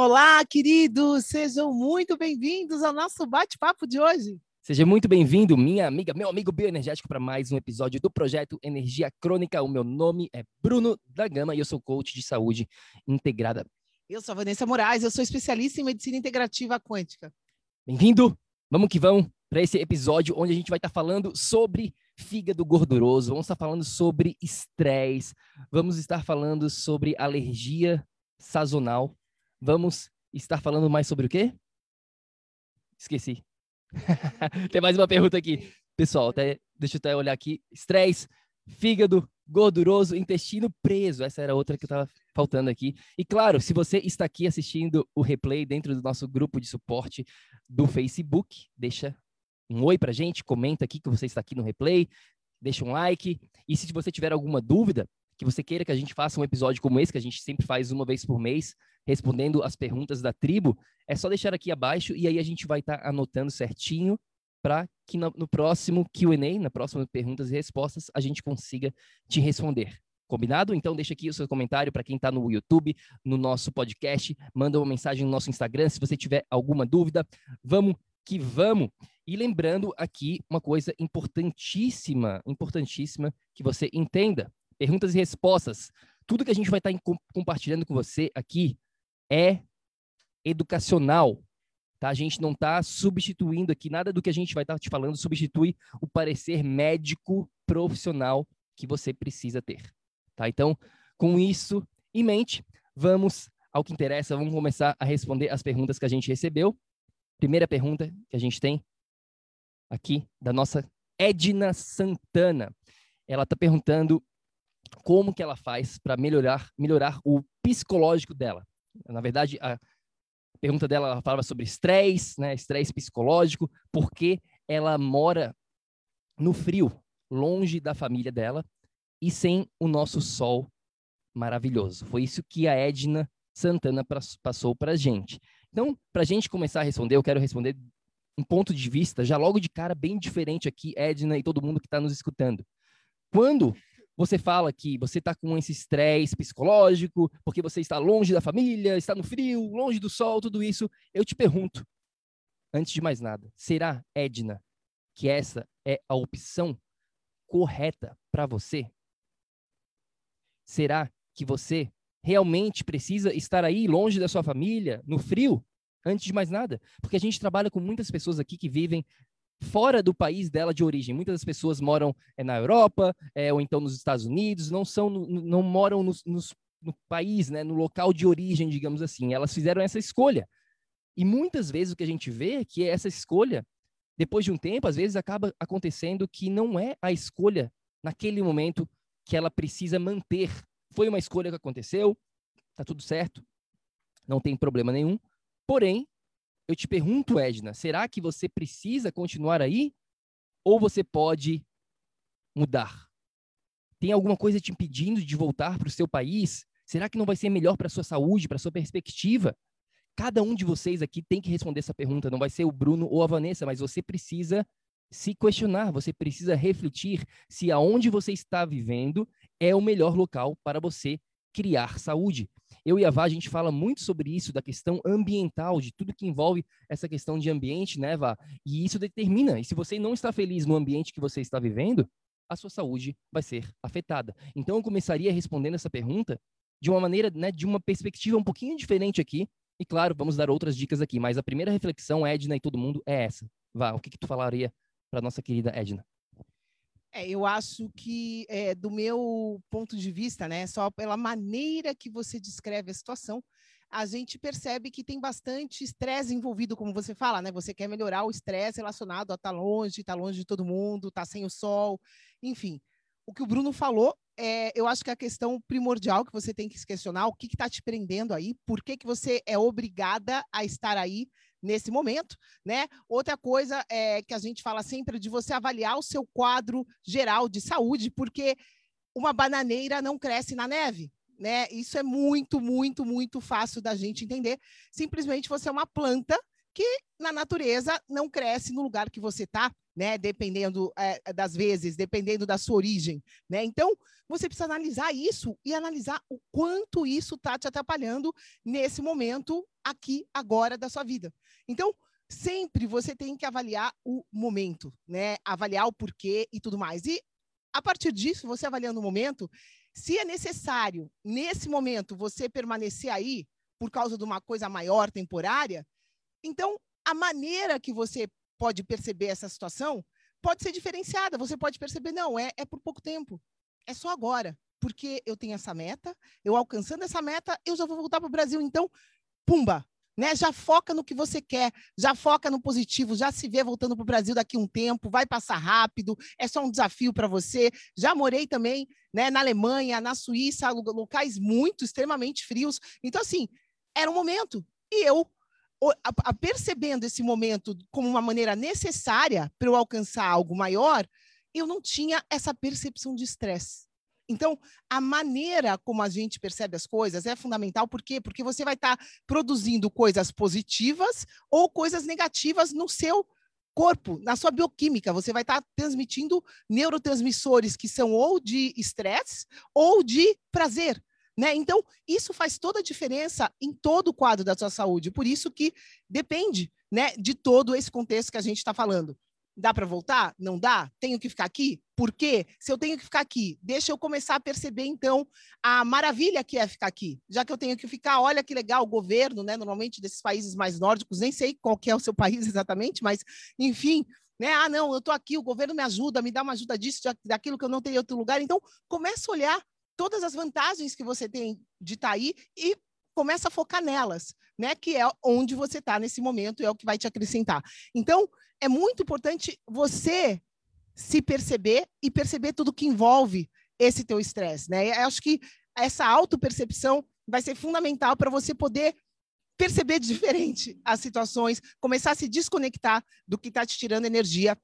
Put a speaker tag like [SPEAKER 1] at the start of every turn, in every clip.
[SPEAKER 1] Olá, queridos! Sejam muito bem-vindos ao nosso bate-papo de hoje.
[SPEAKER 2] Seja muito bem-vindo, minha amiga, meu amigo bioenergético, para mais um episódio do projeto Energia Crônica. O meu nome é Bruno da Gama e eu sou coach de saúde integrada.
[SPEAKER 1] Eu sou a Vanessa Moraes, eu sou especialista em medicina integrativa quântica.
[SPEAKER 2] Bem-vindo! Vamos que vamos para esse episódio onde a gente vai estar tá falando sobre fígado gorduroso, vamos estar tá falando sobre estresse, vamos estar falando sobre alergia sazonal vamos estar falando mais sobre o quê? Esqueci. Tem mais uma pergunta aqui. Pessoal, até, deixa eu até olhar aqui. Estresse, fígado, gorduroso, intestino preso. Essa era outra que estava faltando aqui. E claro, se você está aqui assistindo o replay dentro do nosso grupo de suporte do Facebook, deixa um oi pra gente, comenta aqui que você está aqui no replay, deixa um like. E se você tiver alguma dúvida, que você queira que a gente faça um episódio como esse, que a gente sempre faz uma vez por mês, respondendo as perguntas da tribo, é só deixar aqui abaixo e aí a gente vai estar tá anotando certinho para que no, no próximo Q&A, na próxima perguntas e respostas, a gente consiga te responder. Combinado? Então deixa aqui o seu comentário para quem está no YouTube, no nosso podcast, manda uma mensagem no nosso Instagram se você tiver alguma dúvida. Vamos que vamos. E lembrando aqui uma coisa importantíssima, importantíssima que você entenda perguntas e respostas. Tudo que a gente vai estar compartilhando com você aqui é educacional. Tá? A gente não está substituindo aqui, nada do que a gente vai estar te falando substitui o parecer médico profissional que você precisa ter. Tá? Então, com isso em mente, vamos ao que interessa, vamos começar a responder as perguntas que a gente recebeu. Primeira pergunta que a gente tem aqui da nossa Edna Santana. Ela está perguntando como que ela faz para melhorar, melhorar o psicológico dela. Na verdade, a pergunta dela ela falava sobre estresse, né, estresse psicológico, porque ela mora no frio, longe da família dela e sem o nosso sol maravilhoso. Foi isso que a Edna Santana passou para a gente. Então, para a gente começar a responder, eu quero responder um ponto de vista já logo de cara bem diferente aqui, Edna e todo mundo que está nos escutando. Quando você fala que você está com esse estresse psicológico, porque você está longe da família, está no frio, longe do sol, tudo isso, eu te pergunto, antes de mais nada, será, Edna, que essa é a opção correta para você? Será que você realmente precisa estar aí longe da sua família, no frio? Antes de mais nada, porque a gente trabalha com muitas pessoas aqui que vivem fora do país dela de origem. Muitas das pessoas moram é, na Europa é, ou então nos Estados Unidos, não são, não moram nos, nos, no país, né, no local de origem, digamos assim. Elas fizeram essa escolha. E muitas vezes o que a gente vê é que essa escolha, depois de um tempo, às vezes acaba acontecendo que não é a escolha naquele momento que ela precisa manter. Foi uma escolha que aconteceu, tá tudo certo, não tem problema nenhum. Porém, eu te pergunto, Edna, será que você precisa continuar aí? Ou você pode mudar? Tem alguma coisa te impedindo de voltar para o seu país? Será que não vai ser melhor para a sua saúde, para a sua perspectiva? Cada um de vocês aqui tem que responder essa pergunta. Não vai ser o Bruno ou a Vanessa, mas você precisa se questionar, você precisa refletir se aonde você está vivendo é o melhor local para você criar saúde. Eu e a Vá, a gente fala muito sobre isso, da questão ambiental, de tudo que envolve essa questão de ambiente, né, Vá? E isso determina. E se você não está feliz no ambiente que você está vivendo, a sua saúde vai ser afetada. Então, eu começaria respondendo essa pergunta de uma maneira, né, de uma perspectiva um pouquinho diferente aqui. E claro, vamos dar outras dicas aqui, mas a primeira reflexão, Edna e todo mundo, é essa. Vá, o que, que tu falaria para nossa querida Edna?
[SPEAKER 1] É, eu acho que, é, do meu ponto de vista, né, só pela maneira que você descreve a situação, a gente percebe que tem bastante estresse envolvido, como você fala, né? Você quer melhorar o estresse relacionado a estar tá longe, estar tá longe de todo mundo, estar tá sem o sol, enfim. O que o Bruno falou, é, eu acho que a questão primordial que você tem que se questionar, o que está te prendendo aí, por que, que você é obrigada a estar aí nesse momento, né? Outra coisa é que a gente fala sempre de você avaliar o seu quadro geral de saúde, porque uma bananeira não cresce na neve, né? Isso é muito, muito, muito fácil da gente entender. Simplesmente você é uma planta que na natureza não cresce no lugar que você está, né? Dependendo é, das vezes, dependendo da sua origem, né? Então você precisa analisar isso e analisar o quanto isso está te atrapalhando nesse momento aqui agora da sua vida. Então sempre você tem que avaliar o momento, né? Avaliar o porquê e tudo mais. E a partir disso, você avaliando o momento, se é necessário nesse momento você permanecer aí por causa de uma coisa maior temporária, então a maneira que você pode perceber essa situação pode ser diferenciada. Você pode perceber, não, é, é por pouco tempo, é só agora, porque eu tenho essa meta, eu alcançando essa meta, eu já vou voltar para o Brasil. Então, pumba, né? Já foca no que você quer, já foca no positivo, já se vê voltando para o Brasil daqui a um tempo, vai passar rápido, é só um desafio para você. Já morei também né, na Alemanha, na Suíça, locais muito, extremamente frios. Então, assim, era um momento. E eu a, a, percebendo esse momento como uma maneira necessária para eu alcançar algo maior, eu não tinha essa percepção de estresse. Então, a maneira como a gente percebe as coisas é fundamental, por quê? Porque você vai estar tá produzindo coisas positivas ou coisas negativas no seu corpo, na sua bioquímica. Você vai estar tá transmitindo neurotransmissores que são ou de estresse ou de prazer. Né? Então, isso faz toda a diferença em todo o quadro da sua saúde. Por isso que depende né, de todo esse contexto que a gente está falando. Dá para voltar? Não dá? Tenho que ficar aqui? Por quê? Se eu tenho que ficar aqui, deixa eu começar a perceber, então, a maravilha que é ficar aqui. Já que eu tenho que ficar, olha que legal, o governo, né? Normalmente desses países mais nórdicos, nem sei qual é o seu país exatamente, mas, enfim, né? Ah, não, eu estou aqui, o governo me ajuda, me dá uma ajuda disso, daquilo que eu não tenho em outro lugar. Então, começa a olhar todas as vantagens que você tem de estar tá aí e começa a focar nelas, né? Que é onde você está nesse momento, é o que vai te acrescentar. Então, é muito importante você se perceber e perceber tudo que envolve esse teu estresse, né? Eu acho que essa autopercepção vai ser fundamental para você poder perceber diferente as situações, começar a se desconectar do que está te tirando energia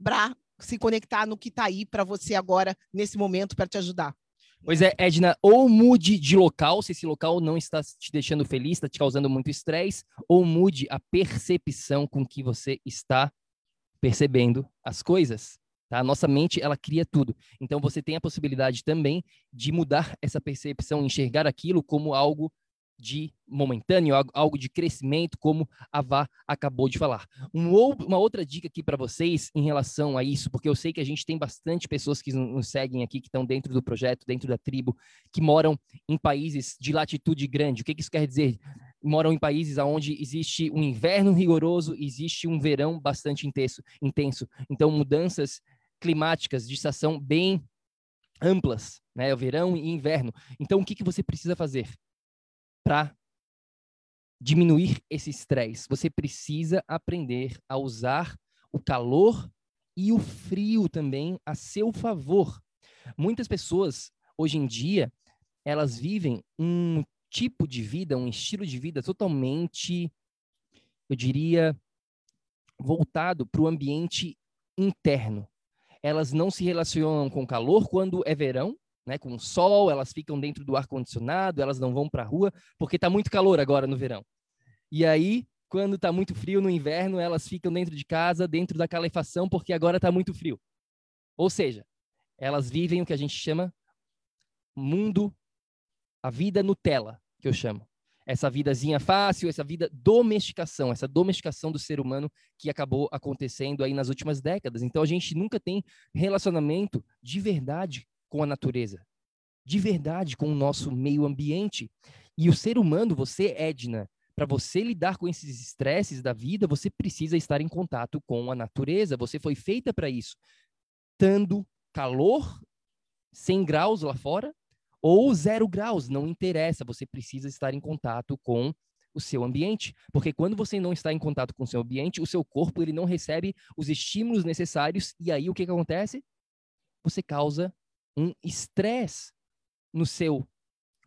[SPEAKER 1] para se conectar no que está aí para você agora, nesse momento, para te ajudar.
[SPEAKER 2] Pois é, Edna, ou mude de local, se esse local não está te deixando feliz, está te causando muito estresse, ou mude a percepção com que você está percebendo as coisas. Tá? Nossa mente, ela cria tudo. Então, você tem a possibilidade também de mudar essa percepção, enxergar aquilo como algo de momentâneo, algo de crescimento, como a Vá acabou de falar. Um, uma outra dica aqui para vocês em relação a isso, porque eu sei que a gente tem bastante pessoas que nos seguem aqui, que estão dentro do projeto, dentro da tribo, que moram em países de latitude grande. O que, que isso quer dizer? Moram em países onde existe um inverno rigoroso, existe um verão bastante intenso. intenso. Então, mudanças climáticas de estação bem amplas, né? O verão e inverno. Então, o que, que você precisa fazer? Para diminuir esse estresse. Você precisa aprender a usar o calor e o frio também a seu favor. Muitas pessoas hoje em dia, elas vivem um tipo de vida, um estilo de vida totalmente, eu diria, voltado para o ambiente interno. Elas não se relacionam com calor quando é verão, né, com sol, elas ficam dentro do ar condicionado, elas não vão para a rua porque está muito calor agora no verão. E aí quando está muito frio no inverno, elas ficam dentro de casa, dentro da calefação, porque agora está muito frio. Ou seja, elas vivem o que a gente chama mundo, a vida Nutella, que eu chamo. Essa vidazinha fácil, essa vida domesticação, essa domesticação do ser humano que acabou acontecendo aí nas últimas décadas. Então a gente nunca tem relacionamento de verdade com a natureza, de verdade com o nosso meio ambiente. E o ser humano, você, Edna, para você lidar com esses estresses da vida, você precisa estar em contato com a natureza. Você foi feita para isso. Tando calor 100 graus lá fora ou zero graus, não interessa, você precisa estar em contato com o seu ambiente, porque quando você não está em contato com o seu ambiente, o seu corpo ele não recebe os estímulos necessários e aí o que, que acontece? Você causa um estresse no seu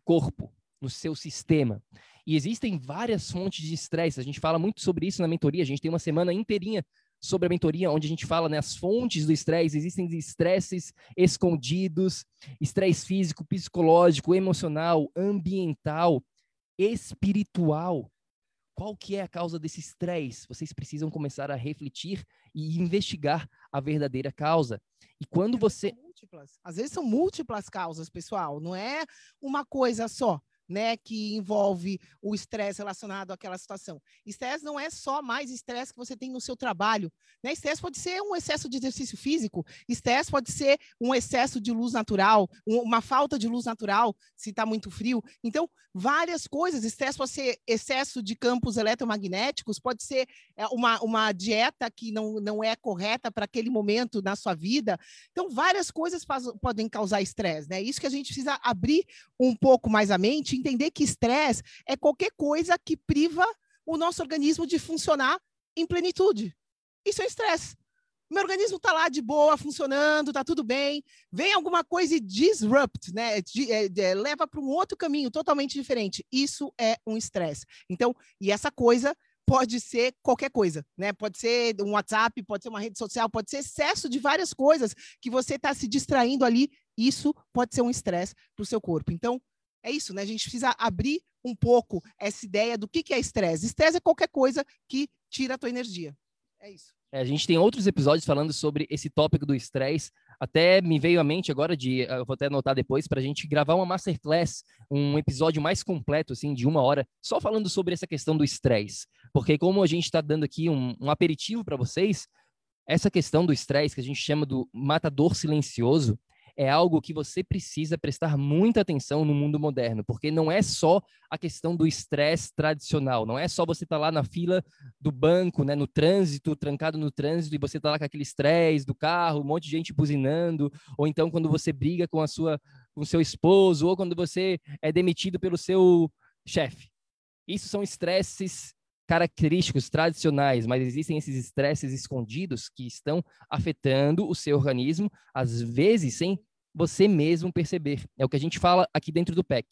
[SPEAKER 2] corpo, no seu sistema. E existem várias fontes de estresse. A gente fala muito sobre isso na mentoria. A gente tem uma semana inteirinha sobre a mentoria, onde a gente fala né, as fontes do estresse. Existem estresses escondidos, estresse físico, psicológico, emocional, ambiental, espiritual. Qual que é a causa desse estresse? Vocês precisam começar a refletir e investigar a verdadeira causa. E quando você
[SPEAKER 1] múltiplas, às vezes são múltiplas causas, pessoal, não é uma coisa só né, que envolve o estresse relacionado àquela situação. Estresse não é só mais estresse que você tem no seu trabalho, né? Estresse pode ser um excesso de exercício físico, estresse pode ser um excesso de luz natural, uma falta de luz natural, se está muito frio. Então, várias coisas. Estresse pode ser excesso de campos eletromagnéticos, pode ser é, uma, uma dieta que não, não é correta para aquele momento na sua vida. Então, várias coisas podem causar estresse, né? Isso que a gente precisa abrir um pouco mais a mente entender que estresse é qualquer coisa que priva o nosso organismo de funcionar em plenitude. Isso é estresse. Meu organismo está lá de boa, funcionando, está tudo bem. Vem alguma coisa e disrupt, né? De, é, de, leva para um outro caminho totalmente diferente. Isso é um estresse. Então, e essa coisa pode ser qualquer coisa, né? Pode ser um WhatsApp, pode ser uma rede social, pode ser excesso de várias coisas que você está se distraindo ali. Isso pode ser um estresse para o seu corpo. Então, é isso, né? A gente precisa abrir um pouco essa ideia do que, que é estresse. Estresse é qualquer coisa que tira a tua energia. É isso.
[SPEAKER 2] É, a gente tem outros episódios falando sobre esse tópico do estresse. Até me veio à mente agora de, eu vou até anotar depois, para a gente gravar uma masterclass, um episódio mais completo, assim, de uma hora, só falando sobre essa questão do estresse. Porque como a gente está dando aqui um, um aperitivo para vocês, essa questão do estresse, que a gente chama do matador silencioso, é algo que você precisa prestar muita atenção no mundo moderno, porque não é só a questão do estresse tradicional, não é só você estar tá lá na fila do banco, né, no trânsito, trancado no trânsito, e você está lá com aquele estresse do carro, um monte de gente buzinando, ou então quando você briga com a sua com seu esposo, ou quando você é demitido pelo seu chefe. Isso são estresses característicos tradicionais, mas existem esses estresses escondidos que estão afetando o seu organismo, às vezes sem você mesmo perceber. É o que a gente fala aqui dentro do PEC.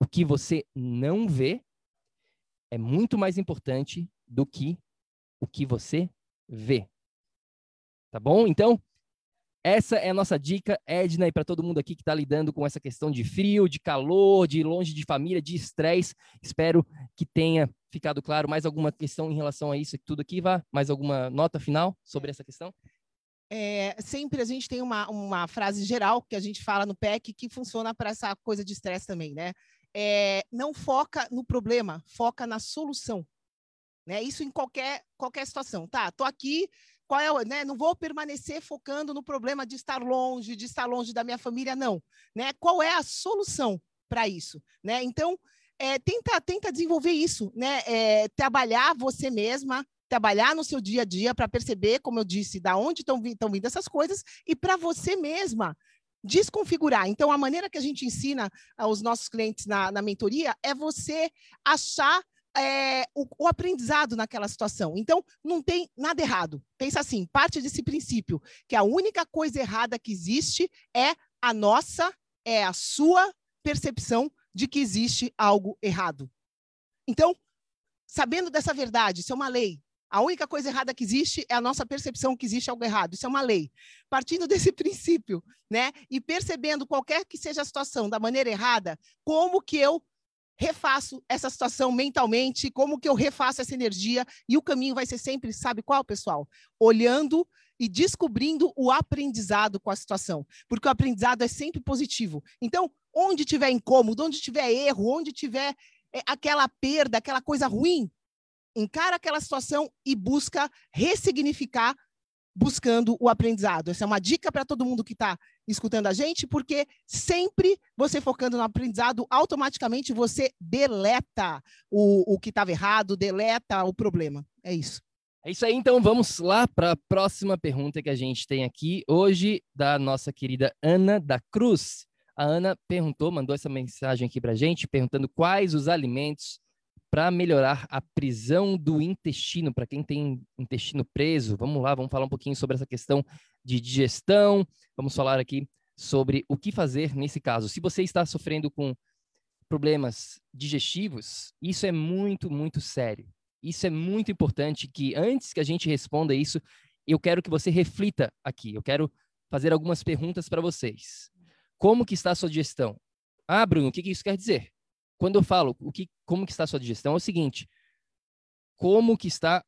[SPEAKER 2] O que você não vê é muito mais importante do que o que você vê. Tá bom? Então, essa é a nossa dica, Edna, e para todo mundo aqui que está lidando com essa questão de frio, de calor, de longe de família, de estresse. Espero que tenha ficado claro. Mais alguma questão em relação a isso tudo aqui, Vá? Mais alguma nota final sobre essa questão?
[SPEAKER 1] É, sempre a gente tem uma, uma frase geral que a gente fala no PEC que funciona para essa coisa de estresse também, né? É, não foca no problema, foca na solução. Né? Isso em qualquer, qualquer situação. Tá, tô aqui, qual é, né? Não vou permanecer focando no problema de estar longe, de estar longe da minha família, não, né? Qual é a solução para isso, né? Então, é, tenta, tenta desenvolver isso, né? É, trabalhar você mesma, trabalhar no seu dia a dia para perceber, como eu disse, da onde estão vindo essas coisas e para você mesma desconfigurar. Então, a maneira que a gente ensina aos nossos clientes na, na mentoria é você achar é, o, o, aprendizado naquela situação. Então, não tem nada errado. Pensa assim, parte desse princípio, que a única coisa errada que existe é a nossa, é a sua percepção de que existe algo errado. Então, sabendo dessa verdade, isso é uma lei. A única coisa errada que existe é a nossa percepção que existe algo errado. Isso é uma lei. Partindo desse princípio, né? E percebendo qualquer que seja a situação da maneira errada, como que eu refaço essa situação mentalmente, como que eu refaço essa energia, e o caminho vai ser sempre, sabe qual, pessoal? Olhando e descobrindo o aprendizado com a situação, porque o aprendizado é sempre positivo. Então, onde tiver incômodo, onde tiver erro, onde tiver é, aquela perda, aquela coisa ruim, encara aquela situação e busca ressignificar buscando o aprendizado. Essa é uma dica para todo mundo que está escutando a gente, porque sempre você focando no aprendizado, automaticamente você deleta o, o que estava errado, deleta o problema. É isso.
[SPEAKER 2] É isso aí, então vamos lá para a próxima pergunta que a gente tem aqui hoje, da nossa querida Ana da Cruz. A Ana perguntou, mandou essa mensagem aqui para gente, perguntando quais os alimentos para melhorar a prisão do intestino, para quem tem intestino preso. Vamos lá, vamos falar um pouquinho sobre essa questão de digestão. Vamos falar aqui sobre o que fazer nesse caso. Se você está sofrendo com problemas digestivos, isso é muito, muito sério. Isso é muito importante que antes que a gente responda isso, eu quero que você reflita aqui. Eu quero fazer algumas perguntas para vocês. Como que está a sua digestão? Ah, Bruno, o que, que isso quer dizer? quando eu falo o que, como que está a sua digestão, é o seguinte: como que está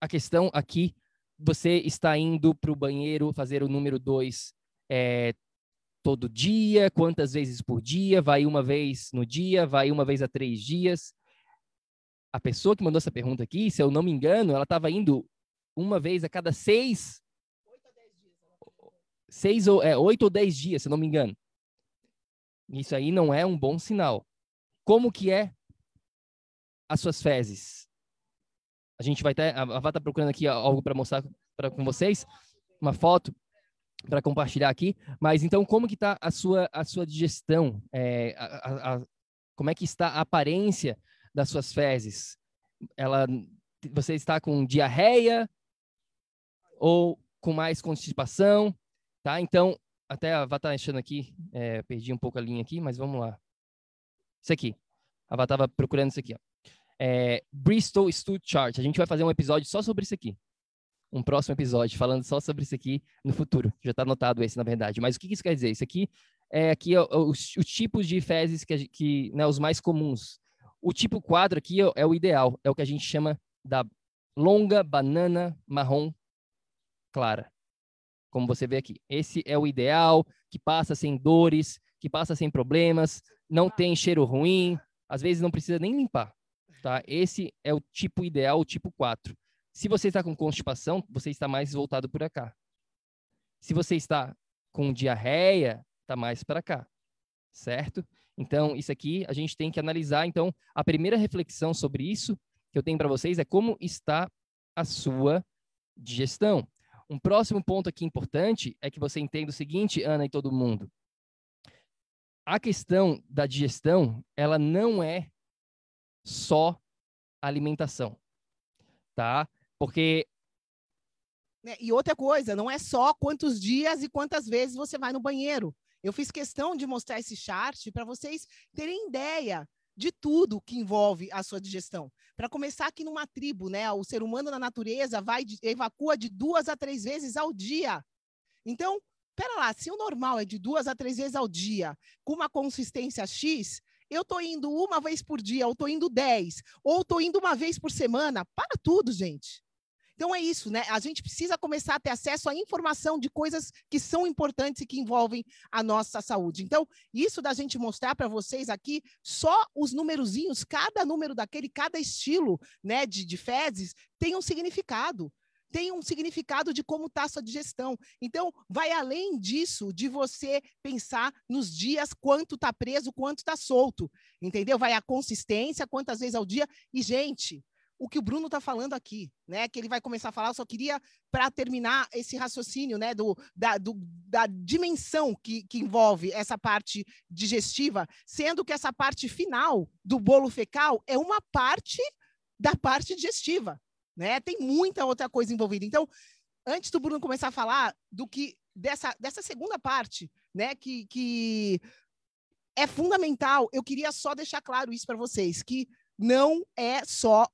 [SPEAKER 2] a questão aqui? Você está indo para o banheiro fazer o número dois é, todo dia? Quantas vezes por dia? Vai uma vez no dia? Vai uma vez a três dias? A pessoa que mandou essa pergunta aqui, se eu não me engano, ela estava indo uma vez a cada seis, seis ou é, oito ou dez dias, se não me engano. Isso aí não é um bom sinal. Como que é as suas fezes? A gente vai ter, a Vá está procurando aqui algo para mostrar para com vocês, uma foto para compartilhar aqui. Mas então, como que está a sua a sua digestão? É, a, a, como é que está a aparência das suas fezes? Ela, você está com diarreia ou com mais constipação, tá? Então, até a tá achando aqui, é, perdi um pouco a linha aqui, mas vamos lá. Isso aqui. A Vá estava procurando isso aqui. Ó. É, Bristol Stool Chart. A gente vai fazer um episódio só sobre isso aqui. Um próximo episódio falando só sobre isso aqui no futuro. Já está anotado esse, na verdade. Mas o que isso quer dizer? Isso aqui é aqui os, os tipos de fezes que, que né, os mais comuns. O tipo 4 aqui é, é o ideal, é o que a gente chama da longa banana marrom clara como você vê aqui. Esse é o ideal, que passa sem dores, que passa sem problemas, não tem cheiro ruim, às vezes não precisa nem limpar, tá? Esse é o tipo ideal, o tipo 4. Se você está com constipação, você está mais voltado para cá. Se você está com diarreia, está mais para cá, certo? Então, isso aqui a gente tem que analisar. Então, a primeira reflexão sobre isso que eu tenho para vocês é como está a sua digestão. Um próximo ponto aqui importante é que você entenda o seguinte, Ana e todo mundo. A questão da digestão, ela não é só alimentação, tá? Porque
[SPEAKER 1] né, e outra coisa, não é só quantos dias e quantas vezes você vai no banheiro. Eu fiz questão de mostrar esse chart para vocês terem ideia de tudo que envolve a sua digestão. Para começar aqui numa tribo, né? O ser humano na natureza vai evacua de duas a três vezes ao dia. Então, pera lá, se o normal é de duas a três vezes ao dia, com uma consistência X, eu estou indo uma vez por dia, ou estou indo dez, ou estou indo uma vez por semana, para tudo, gente. Então é isso, né? A gente precisa começar a ter acesso à informação de coisas que são importantes e que envolvem a nossa saúde. Então, isso da gente mostrar para vocês aqui só os numerozinhos, cada número daquele, cada estilo, né, de, de fezes tem um significado tem um significado de como está a sua digestão. Então, vai além disso, de você pensar nos dias, quanto está preso, quanto está solto, entendeu? Vai a consistência, quantas vezes ao dia. E, gente, o que o Bruno está falando aqui, né? Que ele vai começar a falar. Eu só queria, para terminar esse raciocínio, né? Do, da, do, da dimensão que, que envolve essa parte digestiva, sendo que essa parte final do bolo fecal é uma parte da parte digestiva, né? Tem muita outra coisa envolvida. Então, antes do Bruno começar a falar do que dessa, dessa segunda parte, né? Que, que é fundamental. Eu queria só deixar claro isso para vocês que não é só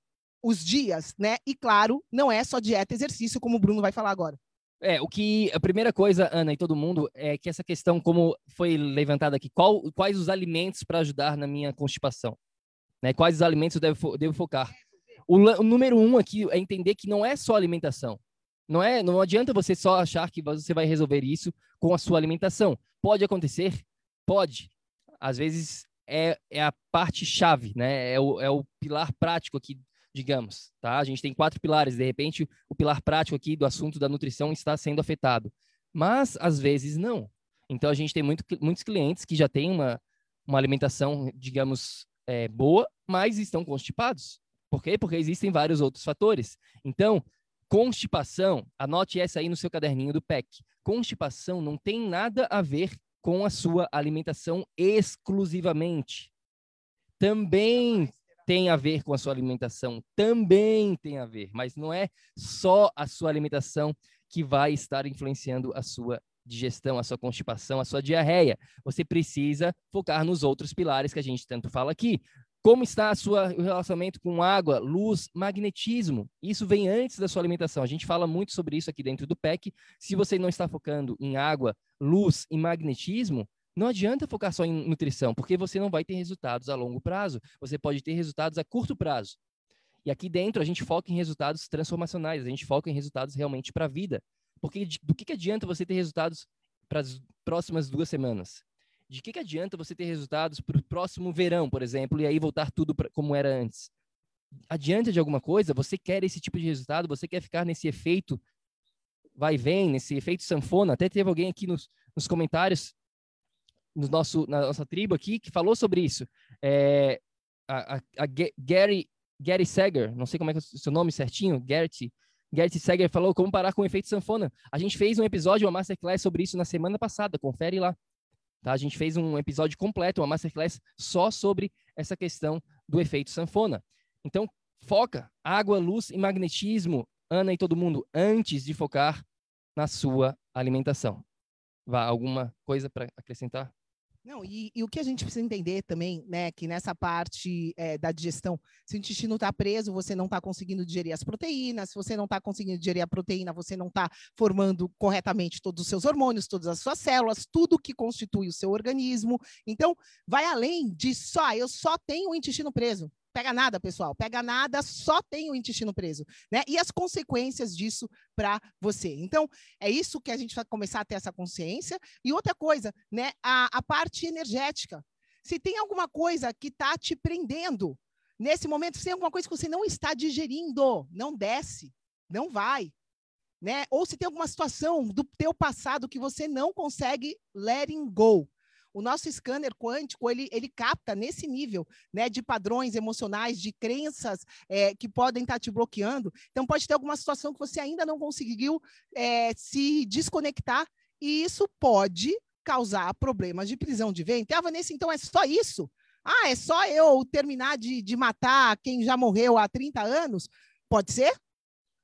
[SPEAKER 1] os dias, né? E claro, não é só dieta e exercício, como o Bruno vai falar agora.
[SPEAKER 2] É, o que a primeira coisa, Ana e todo mundo, é que essa questão, como foi levantada aqui, qual, quais os alimentos para ajudar na minha constipação? Né? Quais os alimentos eu devo, devo focar? O, o, número um aqui é entender que não é só alimentação. Não é, não adianta você só achar que você vai resolver isso com a sua alimentação. Pode acontecer, pode. Às vezes é, é a parte chave, né? É o, é o pilar prático aqui digamos, tá? A gente tem quatro pilares, de repente o pilar prático aqui do assunto da nutrição está sendo afetado, mas às vezes não. Então a gente tem muito, muitos clientes que já têm uma, uma alimentação, digamos, é, boa, mas estão constipados. Por quê? Porque existem vários outros fatores. Então, constipação, anote essa aí no seu caderninho do PEC. Constipação não tem nada a ver com a sua alimentação exclusivamente. Também tem a ver com a sua alimentação, também tem a ver, mas não é só a sua alimentação que vai estar influenciando a sua digestão, a sua constipação, a sua diarreia. Você precisa focar nos outros pilares que a gente tanto fala aqui. Como está sua, o relacionamento com água, luz, magnetismo? Isso vem antes da sua alimentação. A gente fala muito sobre isso aqui dentro do PEC. Se você não está focando em água, luz e magnetismo, não adianta focar só em nutrição, porque você não vai ter resultados a longo prazo. Você pode ter resultados a curto prazo. E aqui dentro a gente foca em resultados transformacionais, a gente foca em resultados realmente para a vida. Porque do que, que adianta você ter resultados para as próximas duas semanas? De que, que adianta você ter resultados para o próximo verão, por exemplo, e aí voltar tudo pra, como era antes? Adianta de alguma coisa? Você quer esse tipo de resultado? Você quer ficar nesse efeito vai e vem, nesse efeito sanfona? Até teve alguém aqui nos, nos comentários no nosso, na nossa tribo aqui que falou sobre isso. É, a, a, a Gary, Gary Sager, não sei como é, é o seu nome certinho, Gary, Gary Sager falou como parar com o efeito sanfona. A gente fez um episódio, uma masterclass sobre isso na semana passada, confere lá. Tá? A gente fez um episódio completo, uma masterclass só sobre essa questão do efeito sanfona. Então, foca água, luz e magnetismo, Ana e todo mundo, antes de focar na sua alimentação. Vá, alguma coisa para acrescentar?
[SPEAKER 1] Não, e, e, o que a gente precisa entender também, né, que nessa parte é, da digestão, se o intestino está preso, você não está conseguindo digerir as proteínas, se você não está conseguindo digerir a proteína, você não está formando corretamente todos os seus hormônios, todas as suas células, tudo que constitui o seu organismo. Então, vai além de só, eu só tenho o intestino preso. Pega nada, pessoal, pega nada, só tem o intestino preso, né? E as consequências disso para você. Então, é isso que a gente vai começar a ter essa consciência. E outra coisa, né? A, a parte energética. Se tem alguma coisa que está te prendendo, nesse momento, se tem alguma coisa que você não está digerindo, não desce, não vai. Né? Ou se tem alguma situação do teu passado que você não consegue letting go. O nosso scanner quântico, ele, ele capta nesse nível né, de padrões emocionais, de crenças é, que podem estar te bloqueando. Então, pode ter alguma situação que você ainda não conseguiu é, se desconectar, e isso pode causar problemas de prisão de ventre. Ah, Vanessa, então é só isso? Ah, é só eu terminar de, de matar quem já morreu há 30 anos? Pode ser?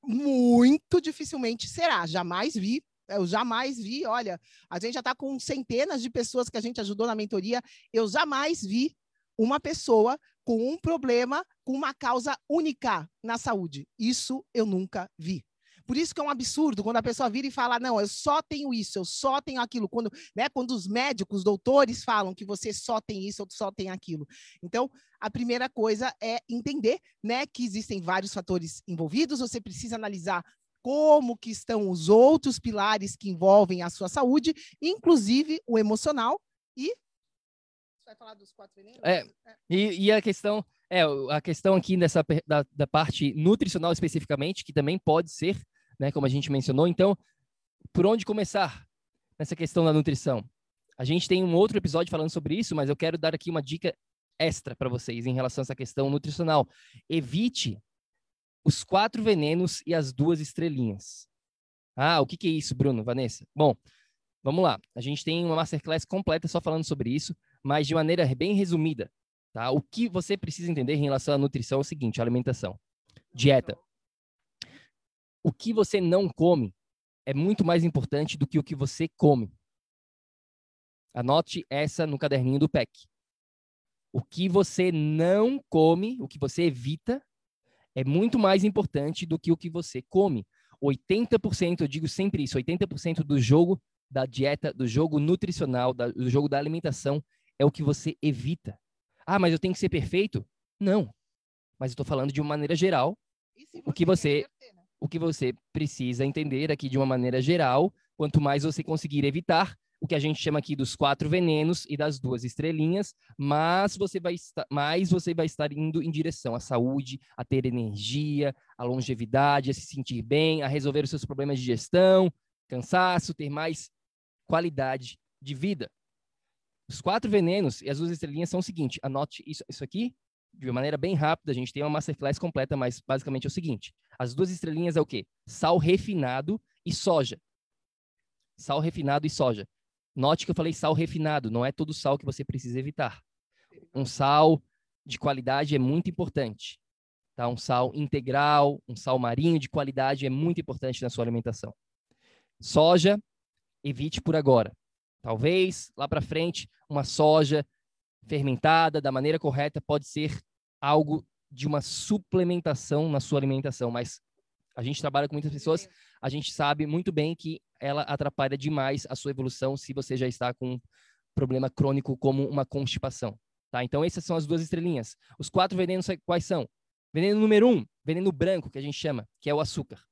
[SPEAKER 1] Muito dificilmente será. Jamais vi eu jamais vi, olha, a gente já está com centenas de pessoas que a gente ajudou na mentoria, eu jamais vi uma pessoa com um problema, com uma causa única na saúde. Isso eu nunca vi. Por isso que é um absurdo quando a pessoa vira e fala: não, eu só tenho isso, eu só tenho aquilo. Quando, né, quando os médicos, doutores falam que você só tem isso ou só tem aquilo. Então, a primeira coisa é entender né, que existem vários fatores envolvidos, você precisa analisar como que estão os outros pilares que envolvem a sua saúde, inclusive o emocional e
[SPEAKER 2] vai falar dos quatro venenos? É, é. E, e, a questão é a questão aqui dessa da, da parte nutricional especificamente, que também pode ser, né, como a gente mencionou. Então, por onde começar nessa questão da nutrição? A gente tem um outro episódio falando sobre isso, mas eu quero dar aqui uma dica extra para vocês em relação a essa questão nutricional. Evite os quatro venenos e as duas estrelinhas. Ah, o que, que é isso, Bruno, Vanessa? Bom, vamos lá. A gente tem uma masterclass completa só falando sobre isso, mas de maneira bem resumida. Tá? O que você precisa entender em relação à nutrição é o seguinte: alimentação, dieta. O que você não come é muito mais importante do que o que você come. Anote essa no caderninho do PEC. O que você não come, o que você evita, é muito mais importante do que o que você come. 80%, eu digo sempre isso, 80% do jogo da dieta, do jogo nutricional, da, do jogo da alimentação é o que você evita. Ah, mas eu tenho que ser perfeito? Não. Mas eu estou falando de uma maneira geral. O que você, né? o que você precisa entender aqui de uma maneira geral, quanto mais você conseguir evitar, o que a gente chama aqui dos quatro venenos e das duas estrelinhas, mas você vai estar, mais você vai estar indo em direção à saúde, a ter energia, à longevidade, a se sentir bem, a resolver os seus problemas de gestão, cansaço, ter mais qualidade de vida. Os quatro venenos e as duas estrelinhas são o seguinte: anote isso, isso aqui de uma maneira bem rápida. A gente tem uma masterclass completa, mas basicamente é o seguinte: as duas estrelinhas é o quê? Sal refinado e soja. Sal refinado e soja. Note que eu falei sal refinado, não é todo sal que você precisa evitar. Um sal de qualidade é muito importante. Tá? Um sal integral, um sal marinho de qualidade é muito importante na sua alimentação. Soja, evite por agora. Talvez lá para frente uma soja fermentada da maneira correta pode ser algo de uma suplementação na sua alimentação, mas a gente trabalha com muitas pessoas, a gente sabe muito bem que ela atrapalha demais a sua evolução se você já está com um problema crônico como uma constipação. Tá? Então, essas são as duas estrelinhas. Os quatro venenos quais são? Veneno número um, veneno branco, que a gente chama, que é o açúcar.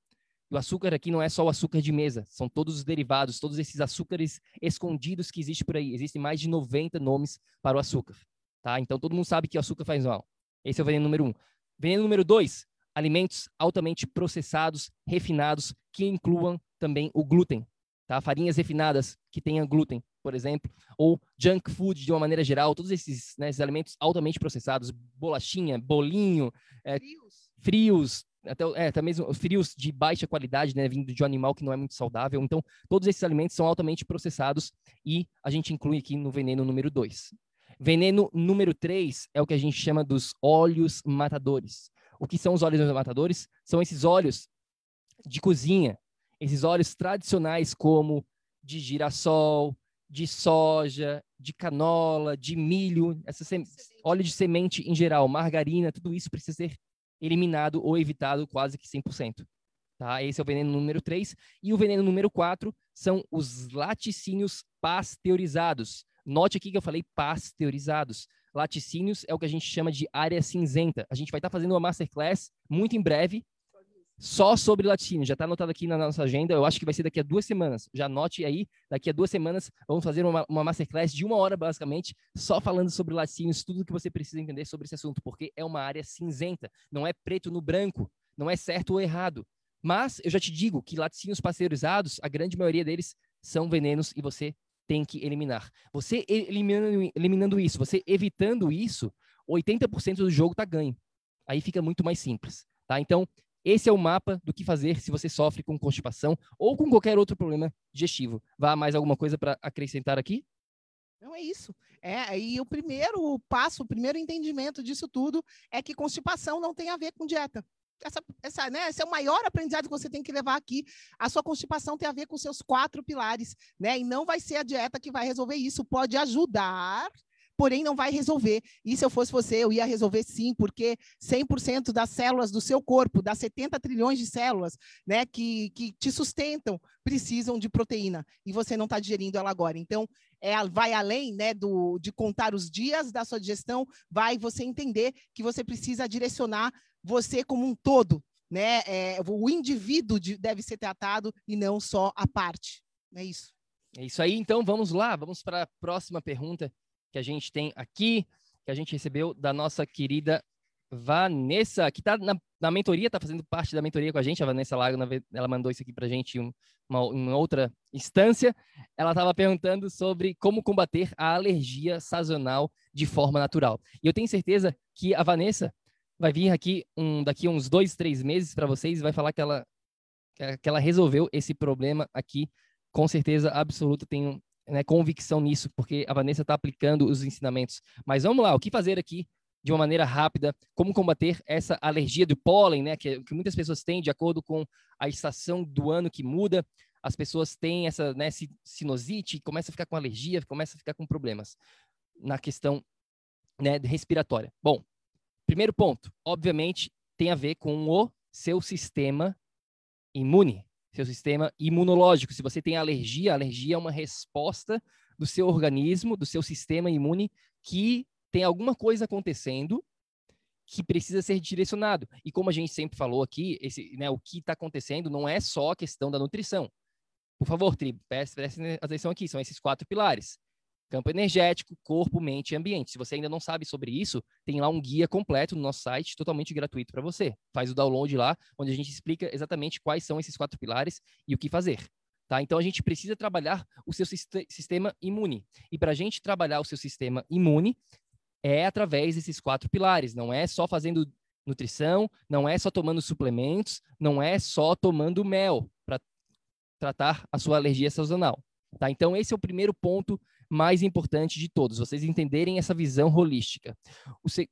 [SPEAKER 2] O açúcar aqui não é só o açúcar de mesa, são todos os derivados, todos esses açúcares escondidos que existem por aí. Existem mais de 90 nomes para o açúcar. Tá? Então, todo mundo sabe que o açúcar faz mal. Esse é o veneno número um. Veneno número dois, alimentos altamente processados, refinados, que incluam também o glúten, tá? Farinhas refinadas que tenham glúten, por exemplo, ou junk food de uma maneira geral, todos esses, né, esses alimentos altamente processados, bolachinha, bolinho, é, frios, frios até, é, até mesmo frios de baixa qualidade, né, vindo de um animal que não é muito saudável. Então, todos esses alimentos são altamente processados e a gente inclui aqui no veneno número 2. Veneno número 3 é o que a gente chama dos óleos matadores. O que são os óleos matadores? São esses óleos de cozinha, esses óleos tradicionais como de girassol, de soja, de canola, de milho, essa óleo de semente em geral, margarina, tudo isso precisa ser eliminado ou evitado quase que 100%. Tá? Esse é o veneno número 3. E o veneno número 4 são os laticínios pasteurizados. Note aqui que eu falei pasteurizados. Laticínios é o que a gente chama de área cinzenta. A gente vai estar tá fazendo uma masterclass muito em breve só sobre laticínio. Já está anotado aqui na nossa agenda. Eu acho que vai ser daqui a duas semanas. Já anote aí. Daqui a duas semanas vamos fazer uma, uma masterclass de uma hora, basicamente, só falando sobre laticínios, tudo que você precisa entender sobre esse assunto, porque é uma área cinzenta. Não é preto no branco. Não é certo ou errado. Mas eu já te digo que laticínios pasteurizados, a grande maioria deles são venenos e você tem que eliminar. Você eliminando, eliminando isso, você evitando isso, 80% do jogo está ganho. Aí fica muito mais simples. Tá? Então, esse é o mapa do que fazer se você sofre com constipação ou com qualquer outro problema digestivo. Vá mais alguma coisa para acrescentar aqui?
[SPEAKER 1] Não é isso. É, e o primeiro passo, o primeiro entendimento disso tudo é que constipação não tem a ver com dieta essa, essa, né, esse é o maior aprendizado que você tem que levar aqui. A sua constipação tem a ver com seus quatro pilares, né? E não vai ser a dieta que vai resolver isso. Pode ajudar, porém não vai resolver. E se eu fosse você, eu ia resolver sim, porque 100% das células do seu corpo, das 70 trilhões de células, né, que, que te sustentam, precisam de proteína e você não está digerindo ela agora. Então, é, vai além né, do, de contar os dias da sua digestão, vai você entender que você precisa direcionar você como um todo, né? É, o indivíduo de, deve ser tratado e não só a parte. É isso.
[SPEAKER 2] É isso aí. Então vamos lá, vamos para a próxima pergunta que a gente tem aqui, que a gente recebeu da nossa querida Vanessa, que está na, na, mentoria, está fazendo parte da mentoria com a gente. A Vanessa Lago, ela mandou isso aqui para a gente em uma, uma, outra instância. Ela estava perguntando sobre como combater a alergia sazonal de forma natural. E eu tenho certeza que a Vanessa vai vir aqui um, daqui uns dois, três meses para vocês e vai falar que ela, que ela resolveu esse problema aqui. Com certeza absoluta, tenho né, convicção nisso, porque a Vanessa está aplicando os ensinamentos. Mas vamos lá, o que fazer aqui de uma maneira rápida? Como combater essa alergia do pólen, né, que, que muitas pessoas têm de acordo com a estação do ano que muda? As pessoas têm essa né, sinusite, começa a ficar com alergia, começa a ficar com problemas na questão né, respiratória. Bom, Primeiro ponto, obviamente, tem a ver com o seu sistema imune, seu sistema imunológico. Se você tem alergia, alergia é uma resposta do seu organismo, do seu sistema imune, que tem alguma coisa acontecendo que precisa ser direcionado. E como a gente sempre falou aqui, esse, né, o que está acontecendo não é só a questão da nutrição. Por favor, tribo, prestem atenção aqui, são esses quatro pilares. Campo energético, corpo, mente e ambiente. Se você ainda não sabe sobre isso, tem lá um guia completo no nosso site, totalmente gratuito para você. Faz o download lá, onde a gente explica exatamente quais são esses quatro pilares e o que fazer. Tá? Então a gente precisa trabalhar o seu sistema imune. E para a gente trabalhar o seu sistema imune, é através desses quatro pilares. Não é só fazendo nutrição, não é só tomando suplementos, não é só tomando mel para tratar a sua alergia sazonal. Tá? Então, esse é o primeiro ponto mais importante de todos, vocês entenderem essa visão holística. Se...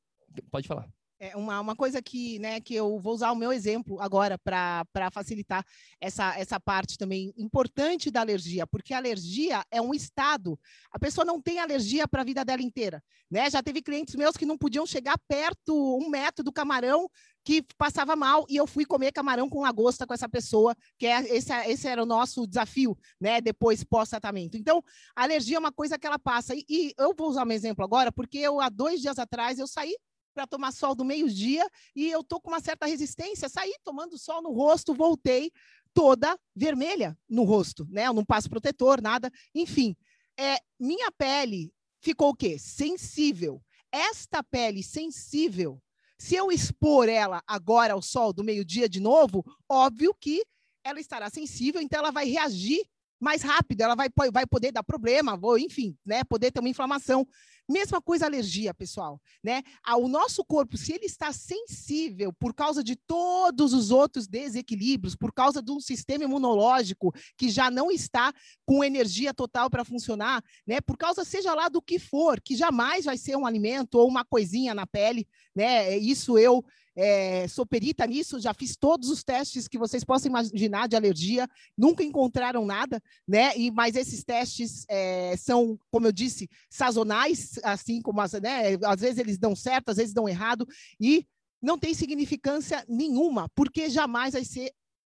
[SPEAKER 2] Pode falar.
[SPEAKER 1] É uma, uma coisa que, né, que eu vou usar o meu exemplo agora para facilitar essa, essa parte também importante da alergia, porque a alergia é um estado. A pessoa não tem alergia para a vida dela inteira. Né? Já teve clientes meus que não podiam chegar perto, um metro do camarão, que passava mal, e eu fui comer camarão com lagosta com essa pessoa, que é, esse, esse era o nosso desafio, né, depois pós-tratamento. Então, a alergia é uma coisa que ela passa, e, e eu vou usar um exemplo agora, porque eu, há dois dias atrás, eu saí para tomar sol do meio-dia e eu tô com uma certa resistência, saí tomando sol no rosto, voltei toda vermelha no rosto, né? Eu não passo protetor, nada, enfim. É, minha pele ficou o quê? Sensível. Esta pele sensível, se eu expor ela agora ao sol do meio-dia de novo, óbvio que ela estará sensível, então ela vai reagir mais rápido, ela vai, vai poder dar problema, ou, enfim, né, poder ter uma inflamação. Mesma coisa alergia, pessoal, né? O nosso corpo, se ele está sensível por causa de todos os outros desequilíbrios, por causa de um sistema imunológico que já não está com energia total para funcionar, né? Por causa seja lá do que for, que jamais vai ser um alimento ou uma coisinha na pele, né? Isso eu é, sou perita nisso, já fiz todos os testes que vocês possam imaginar de alergia, nunca encontraram nada, né? E, mas esses testes é, são, como eu disse, sazonais, assim como as, né? Às vezes eles dão certo, às vezes dão errado, e não tem significância nenhuma, porque jamais vai ser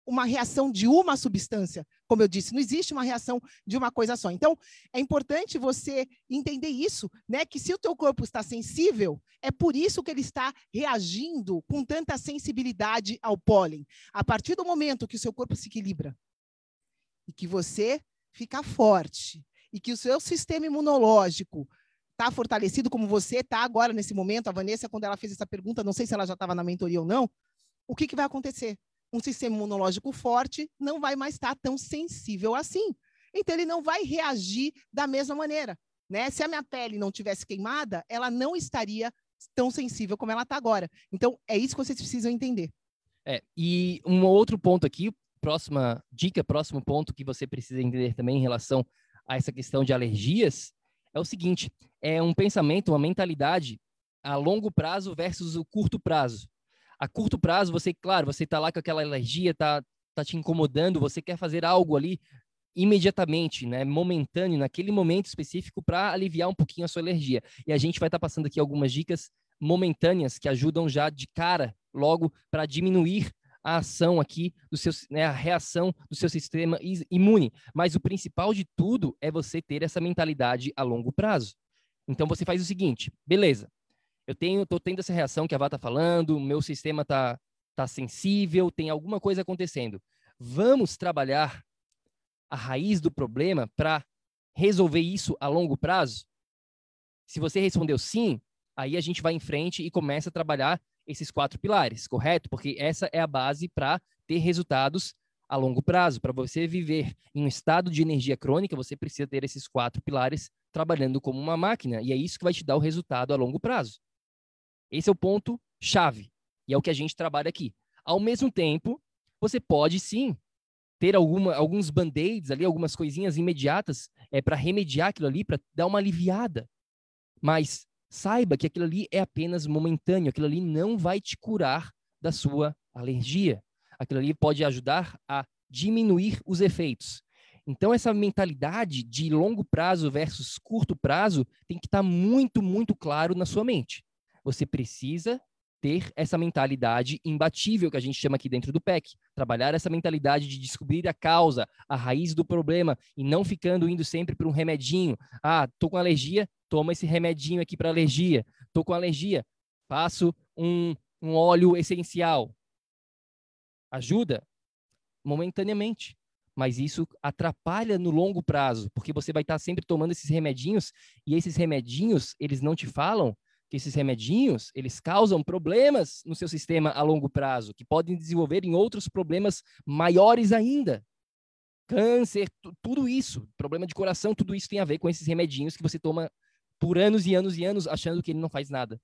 [SPEAKER 1] uma reação de uma substância, como eu disse, não existe uma reação de uma coisa só. Então, é importante você entender isso, né? Que se o teu corpo está sensível, é por isso que ele está reagindo com tanta sensibilidade ao pólen. A partir do momento que o seu corpo se equilibra e que você fica forte e que o seu sistema imunológico está fortalecido como você está agora nesse momento, a Vanessa, quando ela fez essa pergunta, não sei se ela já estava na mentoria ou não, o que, que vai acontecer? um sistema imunológico forte não vai mais estar tão sensível assim. Então, ele não vai reagir da mesma maneira. Né? Se a minha pele não tivesse queimada, ela não estaria tão sensível como ela está agora. Então, é isso que vocês precisam entender.
[SPEAKER 2] É, e um outro ponto aqui, próxima dica, próximo ponto que você precisa entender também em relação a essa questão de alergias, é o seguinte: é um pensamento, uma mentalidade a longo prazo versus o curto prazo a curto prazo, você, claro, você está lá com aquela alergia, tá, tá te incomodando, você quer fazer algo ali imediatamente, né, momentâneo, naquele momento específico para aliviar um pouquinho a sua alergia. E a gente vai estar tá passando aqui algumas dicas momentâneas que ajudam já de cara, logo, para diminuir a ação aqui do seu, né, a reação do seu sistema imune. Mas o principal de tudo é você ter essa mentalidade a longo prazo. Então você faz o seguinte, beleza? eu tenho, tô tendo essa reação que a Vá está falando, meu sistema está tá sensível, tem alguma coisa acontecendo. Vamos trabalhar a raiz do problema para resolver isso a longo prazo? Se você respondeu sim, aí a gente vai em frente e começa a trabalhar esses quatro pilares, correto? Porque essa é a base para ter resultados a longo prazo. Para você viver em um estado de energia crônica, você precisa ter esses quatro pilares trabalhando como uma máquina, e é isso que vai te dar o resultado a longo prazo. Esse é o ponto chave e é o que a gente trabalha aqui. Ao mesmo tempo, você pode sim ter alguma, alguns band-aids ali, algumas coisinhas imediatas é, para remediar aquilo ali, para dar uma aliviada. Mas saiba que aquilo ali é apenas momentâneo, aquilo ali não vai te curar da sua alergia. Aquilo ali pode ajudar a diminuir os efeitos. Então, essa mentalidade de longo prazo versus curto prazo tem que estar tá muito, muito claro na sua mente você precisa ter essa mentalidade imbatível que a gente chama aqui dentro do PEC. Trabalhar essa mentalidade de descobrir a causa, a raiz do problema e não ficando indo sempre para um remedinho. Ah, tô com alergia, toma esse remedinho aqui para alergia. Tô com alergia, passo um, um óleo essencial. Ajuda momentaneamente, mas isso atrapalha no longo prazo, porque você vai estar sempre tomando esses remedinhos e esses remedinhos, eles não te falam que esses remedinhos, eles causam problemas no seu sistema a longo prazo, que podem desenvolver em outros problemas maiores ainda. Câncer, tudo isso, problema de coração, tudo isso tem a ver com esses remedinhos que você toma por anos e anos e anos achando que ele não faz nada.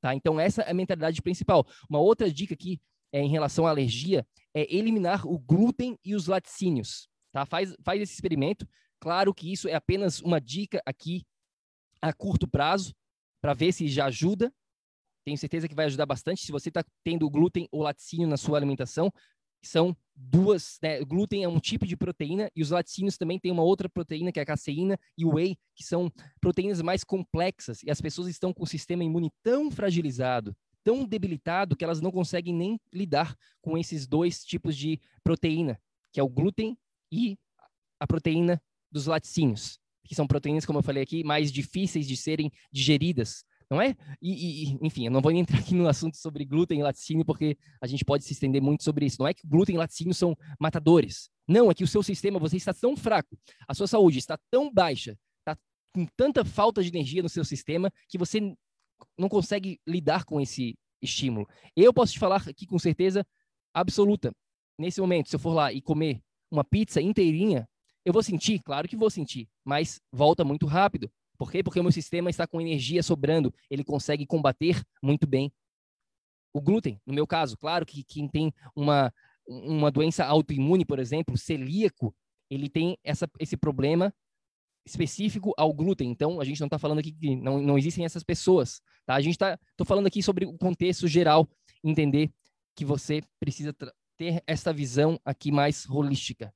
[SPEAKER 2] Tá? Então essa é a mentalidade principal. Uma outra dica aqui é, em relação à alergia é eliminar o glúten e os laticínios. Tá? Faz, faz esse experimento. Claro que isso é apenas uma dica aqui a curto prazo, para ver se já ajuda. Tenho certeza que vai ajudar bastante. Se você está tendo glúten ou laticínio na sua alimentação, são duas. Né? Glúten é um tipo de proteína e os laticínios também têm uma outra proteína, que é a caseína e o whey, que são proteínas mais complexas. E as pessoas estão com o sistema imune tão fragilizado, tão debilitado, que elas não conseguem nem lidar com esses dois tipos de proteína, que é o glúten e a proteína dos laticínios que são proteínas, como eu falei aqui, mais difíceis de serem digeridas, não é? E, e, enfim, eu não vou entrar aqui no assunto sobre glúten e laticínio, porque a gente pode se estender muito sobre isso. Não é que glúten e laticínio são matadores. Não, é que o seu sistema, você está tão fraco, a sua saúde está tão baixa, está com tanta falta de energia no seu sistema, que você não consegue lidar com esse estímulo. Eu posso te falar aqui com certeza absoluta, nesse momento, se eu for lá e comer uma pizza inteirinha, eu vou sentir, claro que vou sentir, mas volta muito rápido. Por quê? Porque o meu sistema está com energia sobrando, ele consegue combater muito bem o glúten. No meu caso, claro que quem tem uma, uma doença autoimune, por exemplo, celíaco, ele tem essa, esse problema específico ao glúten. Então, a gente não está falando aqui que não, não existem essas pessoas. Tá? A gente está falando aqui sobre o contexto geral, entender que você precisa ter essa visão aqui mais holística.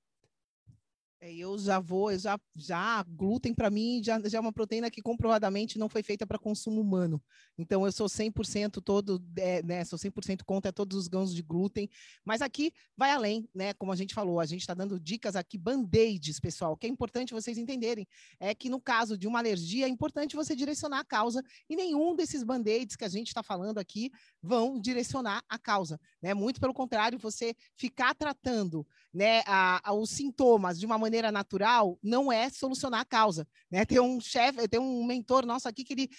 [SPEAKER 1] É, eu já vou, eu já, já glúten para mim já, já é uma proteína que comprovadamente não foi feita para consumo humano. Então eu sou 100% todo, é, né, sou 100% contra todos os grãos de glúten, mas aqui vai além, né? Como a gente falou, a gente está dando dicas aqui band-aids, pessoal, que é importante vocês entenderem. É que no caso de uma alergia é importante você direcionar a causa e nenhum desses band-aids que a gente está falando aqui vão direcionar a causa, né? Muito pelo contrário, você ficar tratando, né, a, a, os sintomas de uma maneira maneira natural não é solucionar a causa. Né? Tem um chefe, tem um mentor nosso aqui que ele,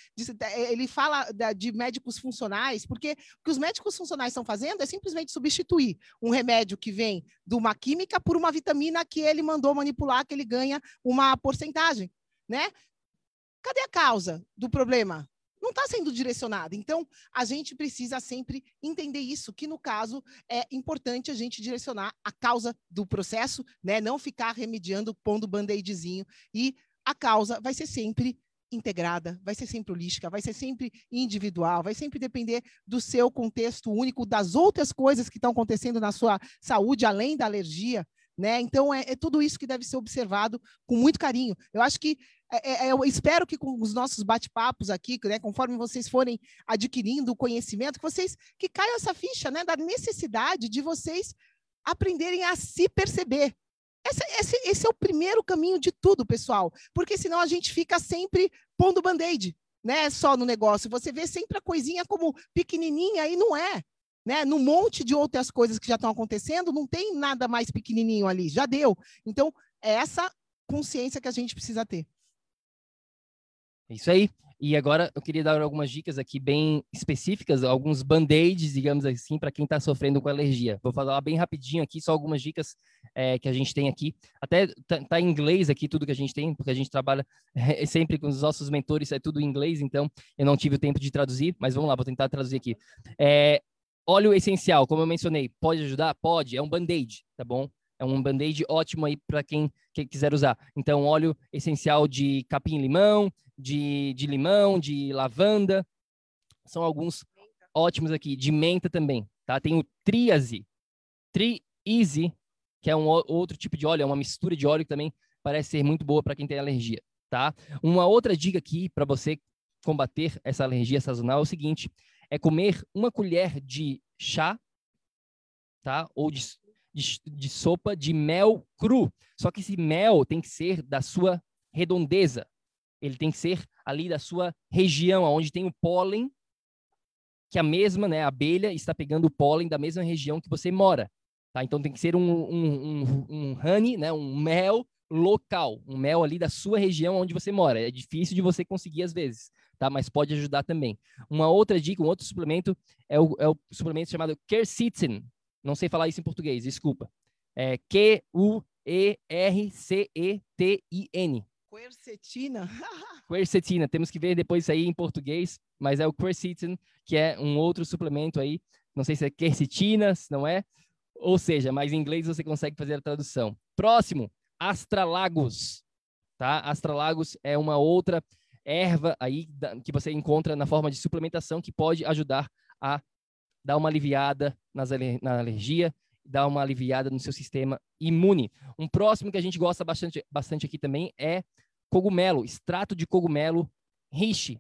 [SPEAKER 1] ele fala de médicos funcionais, porque o que os médicos funcionais estão fazendo é simplesmente substituir um remédio que vem de uma química por uma vitamina que ele mandou manipular, que ele ganha uma porcentagem. Né? Cadê a causa do problema? Não está sendo direcionada. Então, a gente precisa sempre entender isso, que no caso é importante a gente direcionar a causa do processo, né? Não ficar remediando, pondo band-aidzinho. E a causa vai ser sempre integrada, vai ser sempre holística, vai ser sempre individual, vai sempre depender do seu contexto único, das outras coisas que estão acontecendo na sua saúde, além da alergia. Né? Então, é, é, tudo isso que deve ser observado com muito carinho. Eu acho que é, é, eu espero que com os nossos bate-papos aqui, né, conforme vocês forem adquirindo o conhecimento, que vocês que caiam essa ficha né, da necessidade de vocês aprenderem a se perceber. Esse, esse, é o primeiro caminho de tudo, pessoal, porque senão a gente fica sempre pondo band-aid, né, só no negócio. Você vê sempre a coisinha como pequenininha e não é. Né? No monte de outras coisas que já estão acontecendo, não tem nada mais pequenininho ali, já deu. Então, é essa consciência que a gente precisa ter.
[SPEAKER 2] É isso aí. E agora eu queria dar algumas dicas aqui bem específicas, alguns band-aids, digamos assim, para quem está sofrendo com alergia. Vou falar bem rapidinho aqui, só algumas dicas é, que a gente tem aqui. Até tá, tá, em inglês aqui tudo que a gente tem, porque a gente trabalha é, sempre com os nossos mentores, é tudo em inglês, então eu não tive o tempo de traduzir, mas vamos lá, vou tentar traduzir aqui. É, óleo essencial, como eu mencionei, pode ajudar? Pode, é um band-aid, tá bom? É um band-aid ótimo aí para quem, quem, quiser usar. Então, óleo essencial de capim-limão, de, de limão, de lavanda. São alguns ótimos aqui. De menta também, tá? Tem o Triazi. Tri-Easy, que é um outro tipo de óleo, é uma mistura de óleo que também parece ser muito boa para quem tem alergia, tá? Uma outra dica aqui para você combater essa alergia sazonal é o seguinte, é comer uma colher de chá, tá? Ou de, de, de sopa de mel cru. Só que esse mel tem que ser da sua redondeza. Ele tem que ser ali da sua região, onde tem o pólen, que a mesma, né, abelha está pegando o pólen da mesma região que você mora. Tá? Então tem que ser um, um, um, um honey, né, um mel local, um mel ali da sua região onde você mora. É difícil de você conseguir às vezes, tá? Mas pode ajudar também. Uma outra dica, um outro suplemento é o, é o suplemento chamado Quercetin. Não sei falar isso em português, desculpa. É Q-U-E-R-C-E-T-I-N.
[SPEAKER 1] Quercetina?
[SPEAKER 2] Quercetina. Temos que ver depois isso aí em português, mas é o Quercetin, que é um outro suplemento aí. Não sei se é quercetina, se não é. Ou seja, mas em inglês você consegue fazer a tradução. Próximo, astralagos. Tá? Astralagos é uma outra erva aí que você encontra na forma de suplementação que pode ajudar a dar uma aliviada nas, na alergia, dar uma aliviada no seu sistema imune. Um próximo que a gente gosta bastante, bastante aqui também é cogumelo, extrato de cogumelo reishi.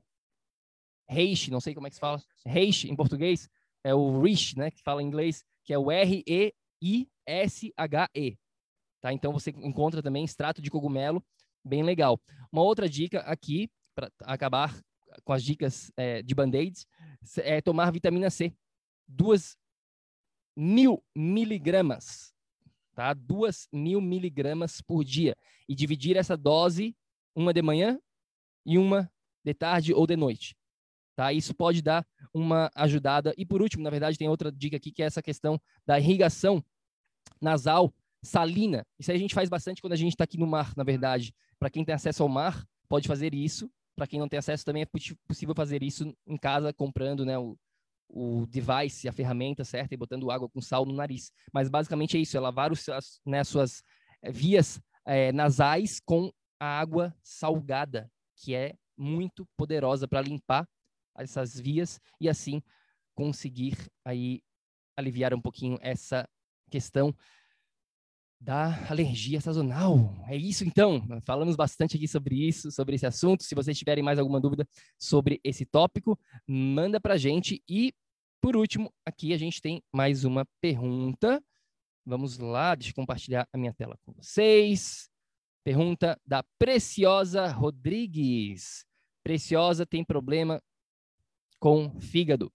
[SPEAKER 2] Reishi, não sei como é que se fala. Reishi em português é o Rish, né, que fala em inglês, que é o R E I S H E. Tá? Então você encontra também extrato de cogumelo, bem legal. Uma outra dica aqui, para acabar com as dicas é, de band-aids, é tomar vitamina C. Duas mil miligramas, tá? Duas mil miligramas por dia. E dividir essa dose, uma de manhã e uma de tarde ou de noite. Tá? Isso pode dar uma ajudada. E por último, na verdade, tem outra dica aqui, que é essa questão da irrigação nasal salina. Isso aí a gente faz bastante quando a gente está aqui no mar, na verdade. Para quem tem acesso ao mar, pode fazer isso. Para quem não tem acesso, também é possível fazer isso em casa, comprando né, o, o device, a ferramenta certa e botando água com sal no nariz. Mas basicamente é isso, é lavar os, as, né, suas eh, vias é, nasais com a água salgada, que é muito poderosa para limpar essas vias e assim conseguir aí aliviar um pouquinho essa questão da alergia sazonal. É isso então. Falamos bastante aqui sobre isso, sobre esse assunto. Se vocês tiverem mais alguma dúvida sobre esse tópico, manda pra gente. E por último, aqui a gente tem mais uma pergunta. Vamos lá, deixa eu compartilhar a minha tela com vocês. Pergunta da Preciosa Rodrigues. Preciosa tem problema com fígado.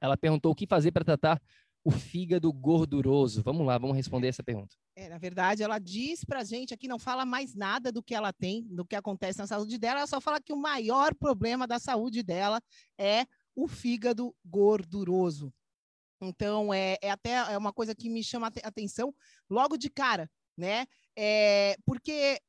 [SPEAKER 2] Ela perguntou o que fazer para tratar o fígado gorduroso? Vamos lá, vamos responder essa pergunta.
[SPEAKER 1] É, na verdade, ela diz para a gente aqui, não fala mais nada do que ela tem, do que acontece na saúde dela, ela só fala que o maior problema da saúde dela é o fígado gorduroso. Então, é, é até é uma coisa que me chama a atenção logo de cara, né? É, porque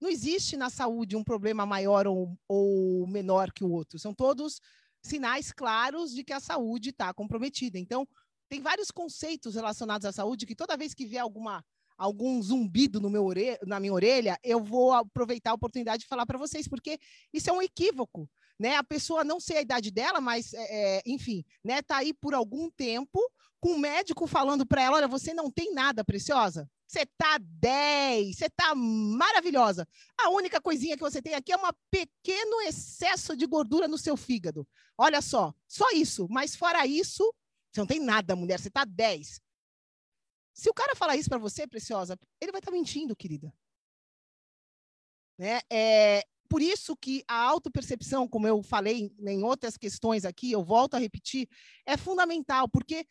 [SPEAKER 1] não existe na saúde um problema maior ou, ou menor que o outro. São todos sinais claros de que a saúde está comprometida. Então, tem vários conceitos relacionados à saúde que toda vez que vier alguma algum zumbido no meu na minha orelha, eu vou aproveitar a oportunidade de falar para vocês, porque isso é um equívoco, né? A pessoa não sei a idade dela, mas, é, é enfim, né? Tá aí por algum tempo com o médico falando para ela, olha, você não tem nada, preciosa. Você tá 10, você tá maravilhosa. A única coisinha que você tem aqui é um pequeno excesso de gordura no seu fígado. Olha só, só isso. Mas fora isso, você não tem nada, mulher, você tá 10. Se o cara falar isso para você, preciosa, ele vai estar tá mentindo, querida. Né? É, por isso que a autopercepção, como eu falei em outras questões aqui, eu volto a repetir, é fundamental, porque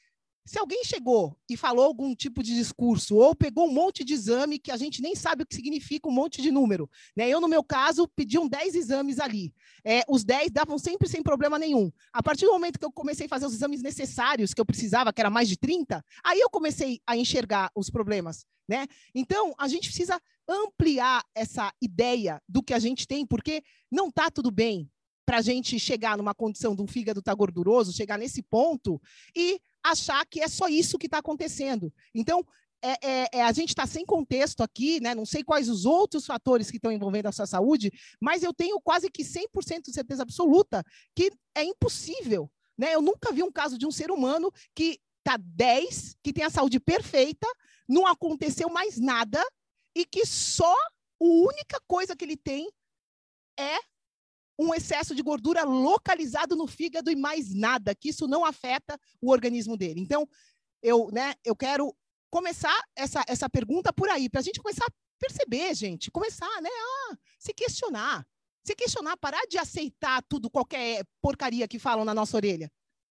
[SPEAKER 1] se alguém chegou e falou algum tipo de discurso, ou pegou um monte de exame que a gente nem sabe o que significa um monte de número, né? Eu, no meu caso, pediam 10 exames ali. É, os 10 davam sempre sem problema nenhum. A partir do momento que eu comecei a fazer os exames necessários, que eu precisava, que era mais de 30, aí eu comecei a enxergar os problemas, né? Então, a gente precisa ampliar essa ideia do que a gente tem, porque não está tudo bem para a gente chegar numa condição de um fígado tá gorduroso, chegar nesse ponto e achar que é só isso que está acontecendo. Então, é, é, é, a gente está sem contexto aqui, né? não sei quais os outros fatores que estão envolvendo a sua saúde, mas eu tenho quase que 100% de certeza absoluta que é impossível. Né? Eu nunca vi um caso de um ser humano que está 10, que tem a saúde perfeita, não aconteceu mais nada e que só a única coisa que ele tem é um excesso de gordura localizado no fígado e mais nada, que isso não afeta o organismo dele. Então, eu, né, eu quero começar essa, essa pergunta por aí, para a gente começar a perceber, gente, começar né, a se questionar. Se questionar, parar de aceitar tudo, qualquer porcaria que falam na nossa orelha.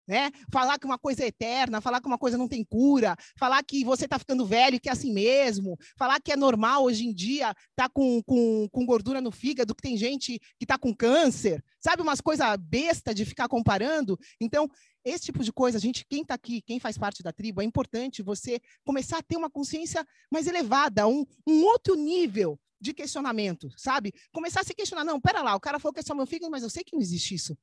[SPEAKER 1] Né? Falar que uma coisa é eterna, falar que uma coisa não tem cura, falar que você está ficando velho, que é assim mesmo, falar que é normal hoje em dia estar tá com, com, com gordura no fígado, que tem gente que está com câncer, sabe? Umas coisas besta de ficar comparando. Então, esse tipo de coisa, a gente, quem está aqui, quem faz parte da tribo, é importante você começar a ter uma consciência mais elevada, um, um outro nível de questionamento, sabe? Começar a se questionar, não, pera lá, o cara falou que é só meu fígado, mas eu sei que não existe isso.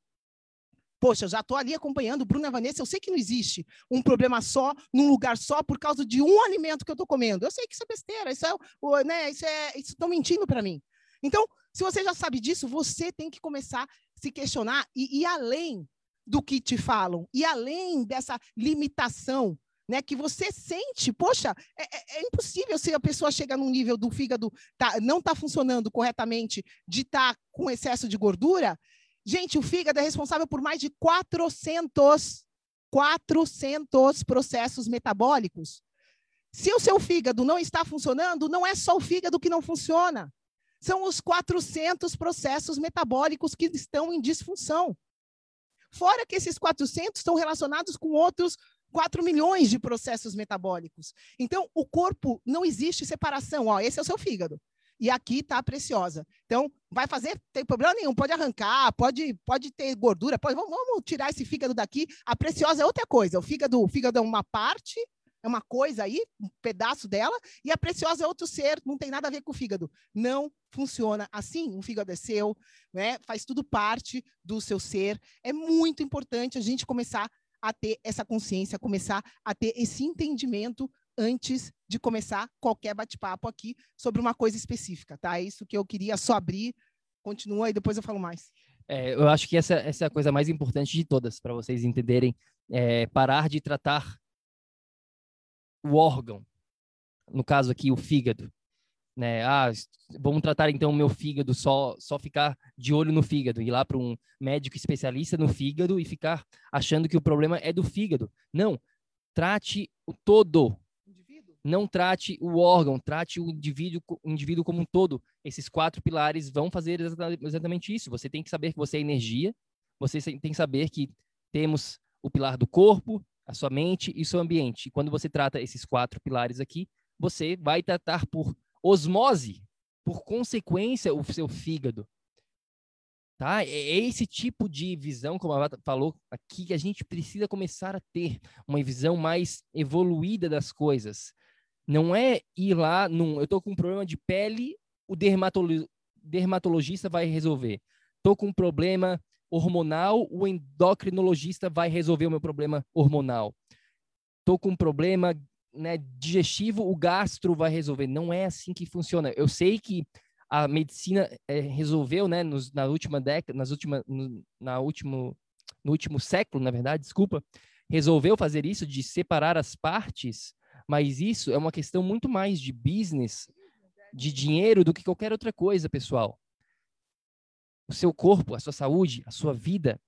[SPEAKER 1] Poxa, eu já estou ali acompanhando o Bruno e a Vanessa, eu sei que não existe um problema só, num lugar só, por causa de um alimento que eu estou comendo. Eu sei que isso é besteira, isso é, né, isso é, isso estão mentindo para mim. Então, se você já sabe disso, você tem que começar a se questionar e ir além do que te falam, e além dessa limitação né, que você sente, poxa, é, é, é, impossível se a pessoa chega num nível do fígado tá, não está funcionando corretamente, de estar tá com excesso de gordura, Gente, o fígado é responsável por mais de 400, 400 processos metabólicos. Se o seu fígado não está funcionando, não é só o fígado que não funciona. São os 400 processos metabólicos que estão em disfunção. Fora que esses 400 estão relacionados com outros 4 milhões de processos metabólicos. Então, o corpo não existe separação. Ó, esse é o seu fígado e aqui está preciosa. Então, vai fazer, tem problema nenhum, pode arrancar, pode, pode ter gordura, pode, vamos, vamos tirar esse fígado daqui. A preciosa é outra coisa. O fígado, o fígado é uma parte, é uma coisa aí, um pedaço dela, e a preciosa é outro ser, não tem nada a ver com o fígado. Não funciona assim. O fígado é seu, né? faz tudo parte do seu ser. É muito importante a gente começar a ter essa consciência, começar a ter esse entendimento antes de começar qualquer bate-papo aqui sobre uma coisa específica, tá? É isso que eu queria só abrir. Continua e depois eu falo mais.
[SPEAKER 2] É, eu acho que essa, essa é a coisa mais importante de todas, para vocês entenderem. É parar de tratar o órgão, no caso aqui, o fígado. Né? Ah, vamos tratar então o meu fígado, só, só ficar de olho no fígado, ir lá para um médico especialista no fígado e ficar achando que o problema é do fígado. Não, trate o todo, não trate o órgão, trate o indivíduo, o indivíduo como um todo. Esses quatro pilares vão fazer exatamente isso. Você tem que saber que você é energia, você tem que saber que temos o pilar do corpo, a sua mente e o seu ambiente. E quando você trata esses quatro pilares aqui, você vai tratar por osmose, por consequência, o seu fígado. Tá? É esse tipo de visão, como a Vata falou aqui, que a gente precisa começar a ter uma visão mais evoluída das coisas. Não é ir lá num. Eu tô com um problema de pele, o dermatolo, dermatologista vai resolver. Tô com um problema hormonal, o endocrinologista vai resolver o meu problema hormonal. Tô com um problema né, digestivo, o gastro vai resolver. Não é assim que funciona. Eu sei que a medicina é, resolveu, né, nos, na última década, nas últimas, no, na último, no último século, na verdade, desculpa, resolveu fazer isso de separar as partes mas isso é uma questão muito mais de business, de dinheiro, do que qualquer outra coisa, pessoal. O seu corpo, a sua saúde, a sua vida,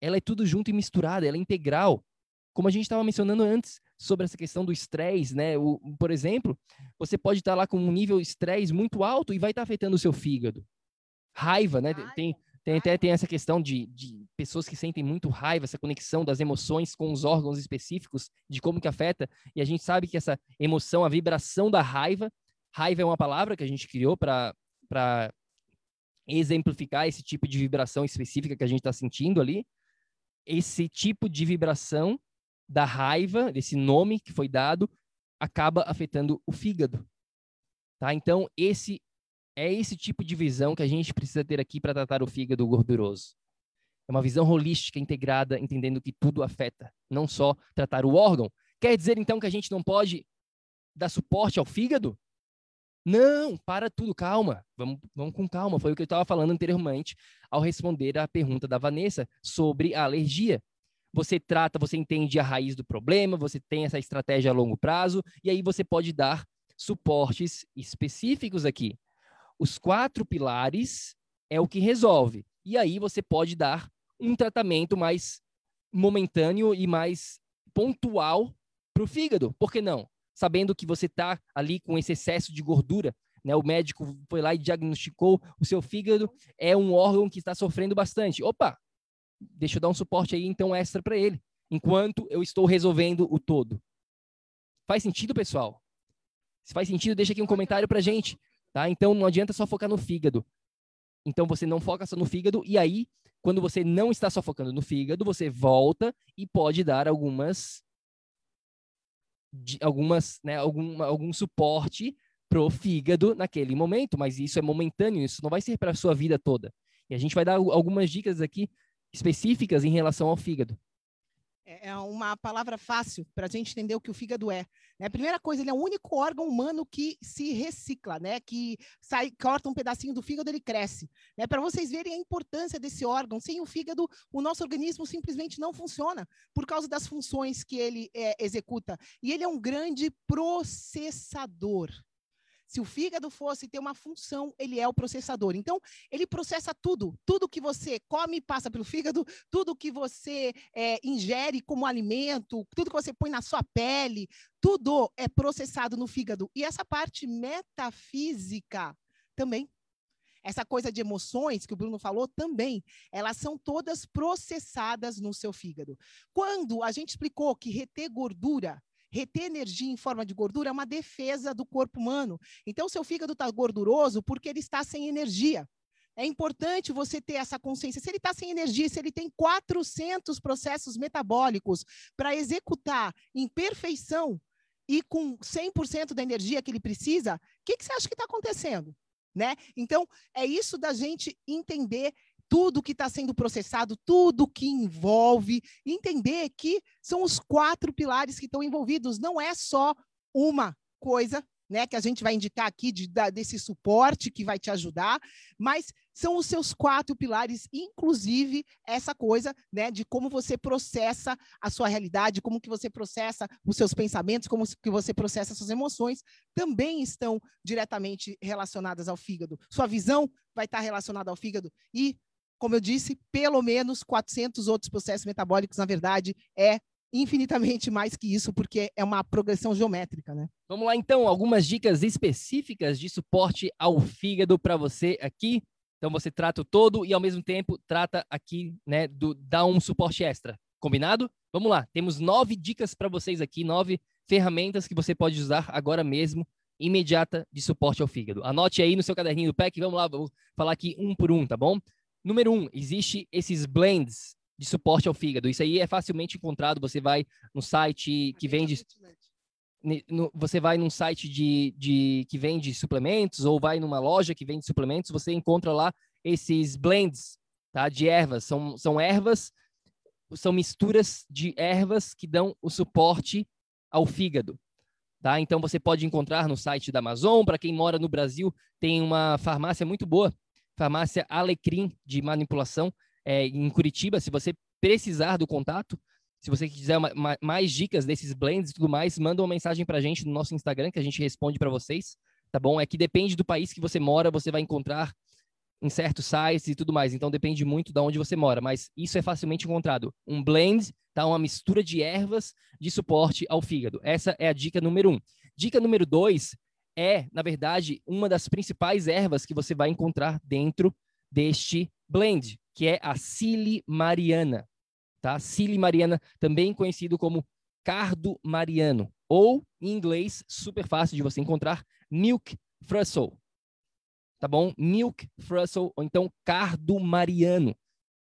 [SPEAKER 2] ela é tudo junto e misturada, ela é integral. Como a gente estava mencionando antes sobre essa questão do estresse, né? O, por exemplo, você pode estar lá com um nível de estresse muito alto e vai estar afetando o seu fígado. Raiva, né? Tem, tem até tem essa questão de, de pessoas que sentem muito raiva, essa conexão das emoções com os órgãos específicos, de como que afeta. E a gente sabe que essa emoção, a vibração da raiva, raiva é uma palavra que a gente criou para exemplificar esse tipo de vibração específica que a gente está sentindo ali. Esse tipo de vibração da raiva, desse nome que foi dado, acaba afetando o fígado. Tá? Então, esse é esse tipo de visão que a gente precisa ter aqui para tratar o fígado gorduroso. É uma visão holística, integrada, entendendo que tudo afeta, não só tratar o órgão. Quer dizer, então, que a gente não pode dar suporte ao fígado? Não, para tudo, calma. Vamos, vamos com calma. Foi o que eu estava falando anteriormente ao responder à pergunta da Vanessa sobre a alergia. Você trata, você entende a raiz do problema, você tem essa estratégia a longo prazo, e aí você pode dar suportes específicos aqui. Os quatro pilares é o que resolve. E aí você pode dar um tratamento mais momentâneo e mais pontual para o fígado. Por que não? Sabendo que você está ali com esse excesso de gordura, né? O médico foi lá e diagnosticou o seu fígado é um órgão que está sofrendo bastante. Opa, deixa eu dar um suporte aí então extra para ele, enquanto eu estou resolvendo o todo. Faz sentido, pessoal? Se faz sentido, deixa aqui um comentário para gente, tá? Então não adianta só focar no fígado. Então você não foca só no fígado e aí quando você não está só focando no fígado, você volta e pode dar algumas algumas, né, algum, algum suporte pro fígado naquele momento, mas isso é momentâneo, isso não vai ser para a sua vida toda. E a gente vai dar algumas dicas aqui específicas em relação ao fígado.
[SPEAKER 1] É, é uma palavra fácil para a gente entender o que o fígado é. Né? Primeira coisa, ele é o único órgão humano que se recicla, né? Que sai, corta um pedacinho do fígado, ele cresce. Né? Para vocês verem a importância desse órgão, sem o fígado, o nosso organismo simplesmente não funciona por causa das funções que ele é, executa. E ele é um grande processador. Se o fígado fosse ter uma função, ele é o processador. Então, ele processa tudo. Tudo que você come passa pelo fígado, tudo que você é, ingere como alimento, tudo que você põe na sua pele, tudo é processado no fígado. E essa parte metafísica também. Essa coisa de emoções que o Bruno falou também, elas são todas processadas no seu fígado. Quando a gente explicou que reter gordura reter energia em forma de gordura é uma defesa do corpo humano. Então, seu fígado está gorduroso porque ele está sem energia. É importante você ter essa consciência. Se ele está sem energia, se ele tem 400 processos metabólicos para executar em perfeição e com 100% da energia que ele precisa, o que, que você acha que está acontecendo? Né? Então, é isso da gente entender tudo que está sendo processado, tudo que envolve, entender que são os quatro pilares que estão envolvidos, não é só uma coisa, né, que a gente vai indicar aqui de, da, desse suporte que vai te ajudar, mas são os seus quatro pilares, inclusive essa coisa, né, de como você processa a sua realidade, como que você processa os seus pensamentos, como que você processa as suas emoções, também estão diretamente relacionadas ao fígado. Sua visão vai estar relacionada ao fígado e como eu disse, pelo menos 400 outros processos metabólicos, na verdade, é infinitamente mais que isso, porque é uma progressão geométrica, né?
[SPEAKER 2] Vamos lá, então, algumas dicas específicas de suporte ao fígado para você aqui. Então, você trata o todo e, ao mesmo tempo, trata aqui, né, do, dá um suporte extra. Combinado? Vamos lá, temos nove dicas para vocês aqui, nove ferramentas que você pode usar agora mesmo, imediata, de suporte ao fígado. Anote aí no seu caderninho do PEC, vamos lá, vou falar aqui um por um, tá bom? Número um, existe esses blends de suporte ao fígado. Isso aí é facilmente encontrado. Você vai no site que vende. No, você vai num site de, de, que vende suplementos ou vai numa loja que vende suplementos, você encontra lá esses blends tá, de ervas. São, são ervas, são misturas de ervas que dão o suporte ao fígado. Tá? Então você pode encontrar no site da Amazon. Para quem mora no Brasil, tem uma farmácia muito boa farmácia Alecrim de manipulação é, em Curitiba. Se você precisar do contato, se você quiser uma, uma, mais dicas desses blends e tudo mais, manda uma mensagem para a gente no nosso Instagram que a gente responde para vocês, tá bom? É que depende do país que você mora, você vai encontrar em certos sites e tudo mais. Então depende muito de onde você mora, mas isso é facilmente encontrado. Um blend, tá? Uma mistura de ervas de suporte ao fígado. Essa é a dica número um. Dica número dois é, na verdade, uma das principais ervas que você vai encontrar dentro deste blend, que é a silimariana, tá? Silimariana, também conhecido como cardo mariano, ou em inglês, super fácil de você encontrar, milk thistle, tá bom? Milk thistle, ou então cardo mariano.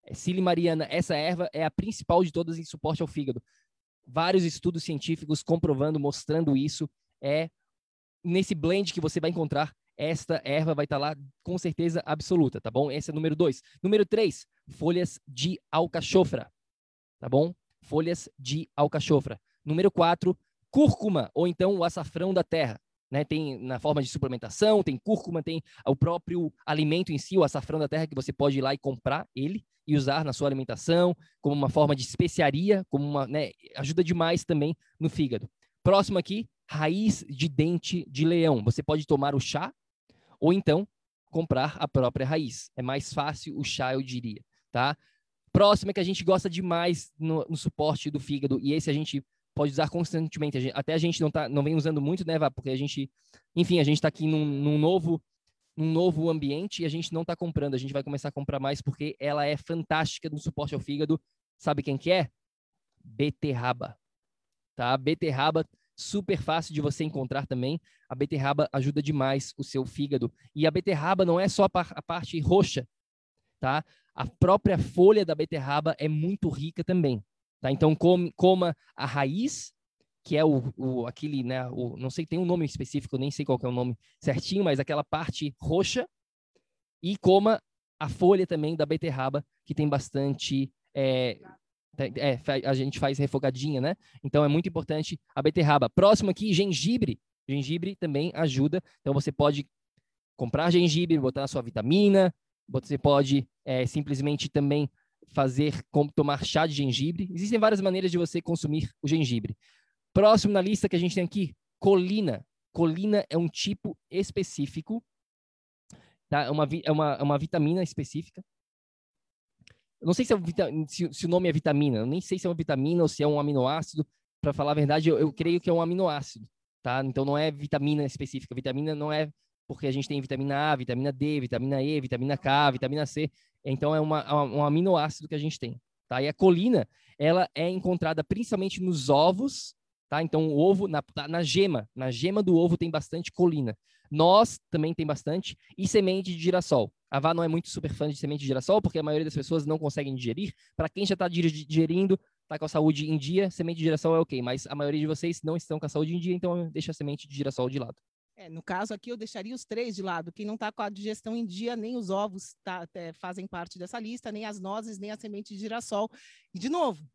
[SPEAKER 2] É, silimariana, essa erva é a principal de todas em suporte ao fígado. Vários estudos científicos comprovando, mostrando isso, é nesse blend que você vai encontrar, esta erva vai estar lá com certeza absoluta, tá bom? Esse é o número dois. Número três, folhas de alcachofra, tá bom? Folhas de alcachofra. Número quatro, cúrcuma, ou então o açafrão da terra. Né, tem na forma de suplementação, tem cúrcuma, tem o próprio alimento em si, o açafrão da terra, que você pode ir lá e comprar ele e usar na sua alimentação, como uma forma de especiaria, como uma, né, ajuda demais também no fígado. Próximo aqui, raiz de dente de leão. Você pode tomar o chá ou então comprar a própria raiz. É mais fácil o chá, eu diria, tá? Próximo é que a gente gosta demais no, no suporte do fígado, e esse a gente pode usar constantemente. A gente, até a gente não, tá, não vem usando muito, né, Vá? Porque a gente, enfim, a gente está aqui num, num, novo num novo ambiente e a gente não está comprando. A gente vai começar a comprar mais porque ela é fantástica no suporte ao fígado. Sabe quem que é? Beterraba. Tá? Beterraba super fácil de você encontrar também. A beterraba ajuda demais o seu fígado. E a beterraba não é só a, par a parte roxa, tá? A própria folha da beterraba é muito rica também, tá? Então come, coma a raiz, que é o, o aquele, né, o, não sei, tem um nome específico, nem sei qual é o nome certinho, mas aquela parte roxa e coma a folha também da beterraba, que tem bastante é, é, a gente faz refogadinha, né? Então é muito importante a beterraba. Próximo aqui, gengibre. Gengibre também ajuda. Então você pode comprar gengibre, botar na sua vitamina. Você pode é, simplesmente também fazer tomar chá de gengibre. Existem várias maneiras de você consumir o gengibre. Próximo na lista que a gente tem aqui, colina. Colina é um tipo específico, tá? É uma, é uma, é uma vitamina específica não sei se, é se, se, o nome é vitamina, eu nem sei se é uma vitamina ou se é um aminoácido. Para falar a verdade, eu, eu, creio que é um aminoácido, tá? Então não é vitamina específica. Vitamina não é porque a gente tem vitamina A, vitamina D, vitamina E, vitamina K, vitamina C. Então é uma, um aminoácido que a gente tem, tá? E a colina, ela é encontrada principalmente nos ovos, tá? Então o ovo na, tá, na gema, na gema do ovo tem bastante colina. Nós também tem bastante e semente de girassol. A Vá não é muito super fã de semente de girassol, porque a maioria das pessoas não conseguem digerir. Para quem já está digerindo, está com a saúde em dia, semente de girassol é ok, mas a maioria de vocês não estão com a saúde em dia, então deixa a semente de girassol de lado.
[SPEAKER 1] É, no caso aqui, eu deixaria os três de lado. Quem não está com a digestão em dia, nem os ovos tá, é, fazem parte dessa lista, nem as nozes, nem a semente de girassol. E, de novo,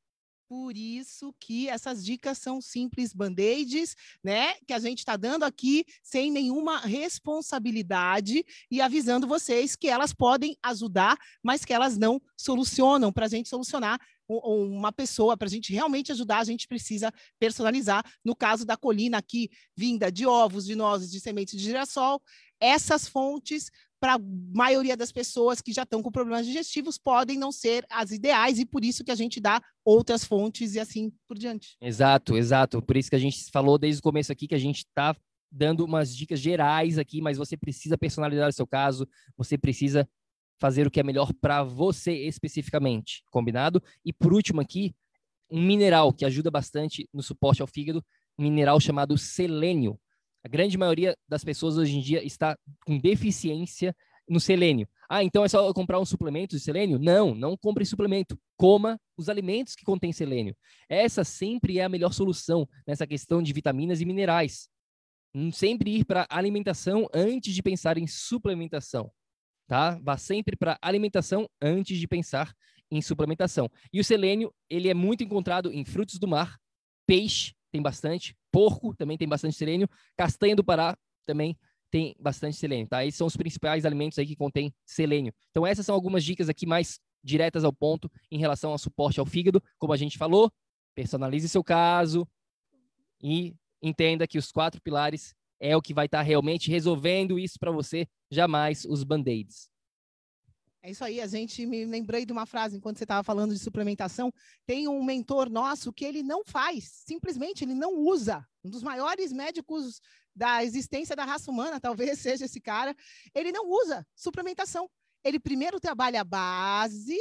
[SPEAKER 1] por isso que essas dicas são simples band-aids, né? Que a gente está dando aqui sem nenhuma responsabilidade e avisando vocês que elas podem ajudar, mas que elas não solucionam. Para a gente solucionar uma pessoa, para a gente realmente ajudar, a gente precisa personalizar. No caso da colina aqui, vinda de ovos, de nozes, de sementes de girassol, essas fontes para a maioria das pessoas que já estão com problemas digestivos podem não ser as ideais e por isso que a gente dá outras fontes e assim por diante.
[SPEAKER 2] Exato, exato. Por isso que a gente falou desde o começo aqui que a gente está dando umas dicas gerais aqui, mas você precisa personalizar o seu caso, você precisa fazer o que é melhor para você especificamente, combinado? E por último aqui, um mineral que ajuda bastante no suporte ao fígado, um mineral chamado selênio. A grande maioria das pessoas hoje em dia está com deficiência no selênio. Ah, então é só comprar um suplemento de selênio? Não, não compre suplemento. Coma os alimentos que contêm selênio. Essa sempre é a melhor solução nessa questão de vitaminas e minerais. Hum, sempre ir para alimentação antes de pensar em suplementação, tá? Vá sempre para alimentação antes de pensar em suplementação. E o selênio, ele é muito encontrado em frutos do mar, peixe, tem bastante, porco também tem bastante selênio, castanha do Pará também tem bastante selênio, tá? Esses são os principais alimentos aí que contêm selênio. Então essas são algumas dicas aqui mais diretas ao ponto em relação ao suporte ao fígado, como a gente falou, personalize seu caso e entenda que os quatro pilares é o que vai estar tá realmente resolvendo isso para você, jamais os band-aids.
[SPEAKER 1] É isso aí, a gente me lembrei de uma frase enquanto você estava falando de suplementação. Tem um mentor nosso que ele não faz, simplesmente ele não usa. Um dos maiores médicos da existência da raça humana, talvez seja esse cara. Ele não usa suplementação. Ele primeiro trabalha a base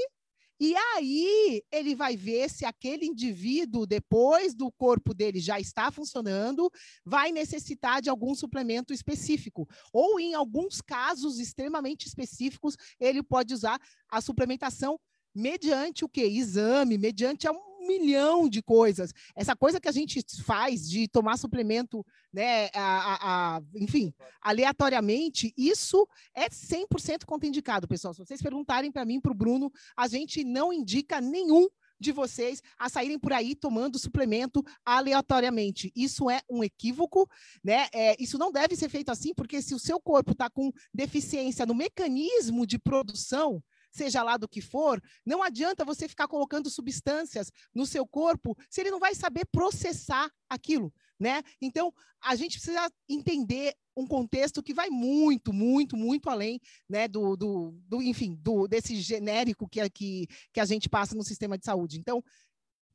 [SPEAKER 1] e aí ele vai ver se aquele indivíduo, depois do corpo dele já está funcionando, vai necessitar de algum suplemento específico. Ou, em alguns casos extremamente específicos, ele pode usar a suplementação mediante o que? Exame, mediante um milhão de coisas. Essa coisa que a gente faz de tomar suplemento, né, a, a, a, enfim, aleatoriamente, isso é 100% contraindicado, pessoal. Se vocês perguntarem para mim, para o Bruno, a gente não indica nenhum de vocês a saírem por aí tomando suplemento aleatoriamente. Isso é um equívoco, né? É, isso não deve ser feito assim, porque se o seu corpo está com deficiência no mecanismo de produção, seja lá do que for, não adianta você ficar colocando substâncias no seu corpo se ele não vai saber processar aquilo. né? Então, a gente precisa entender um contexto que vai muito, muito, muito além, né, do, do, do enfim, do, desse genérico que, que, que a gente passa no sistema de saúde. Então,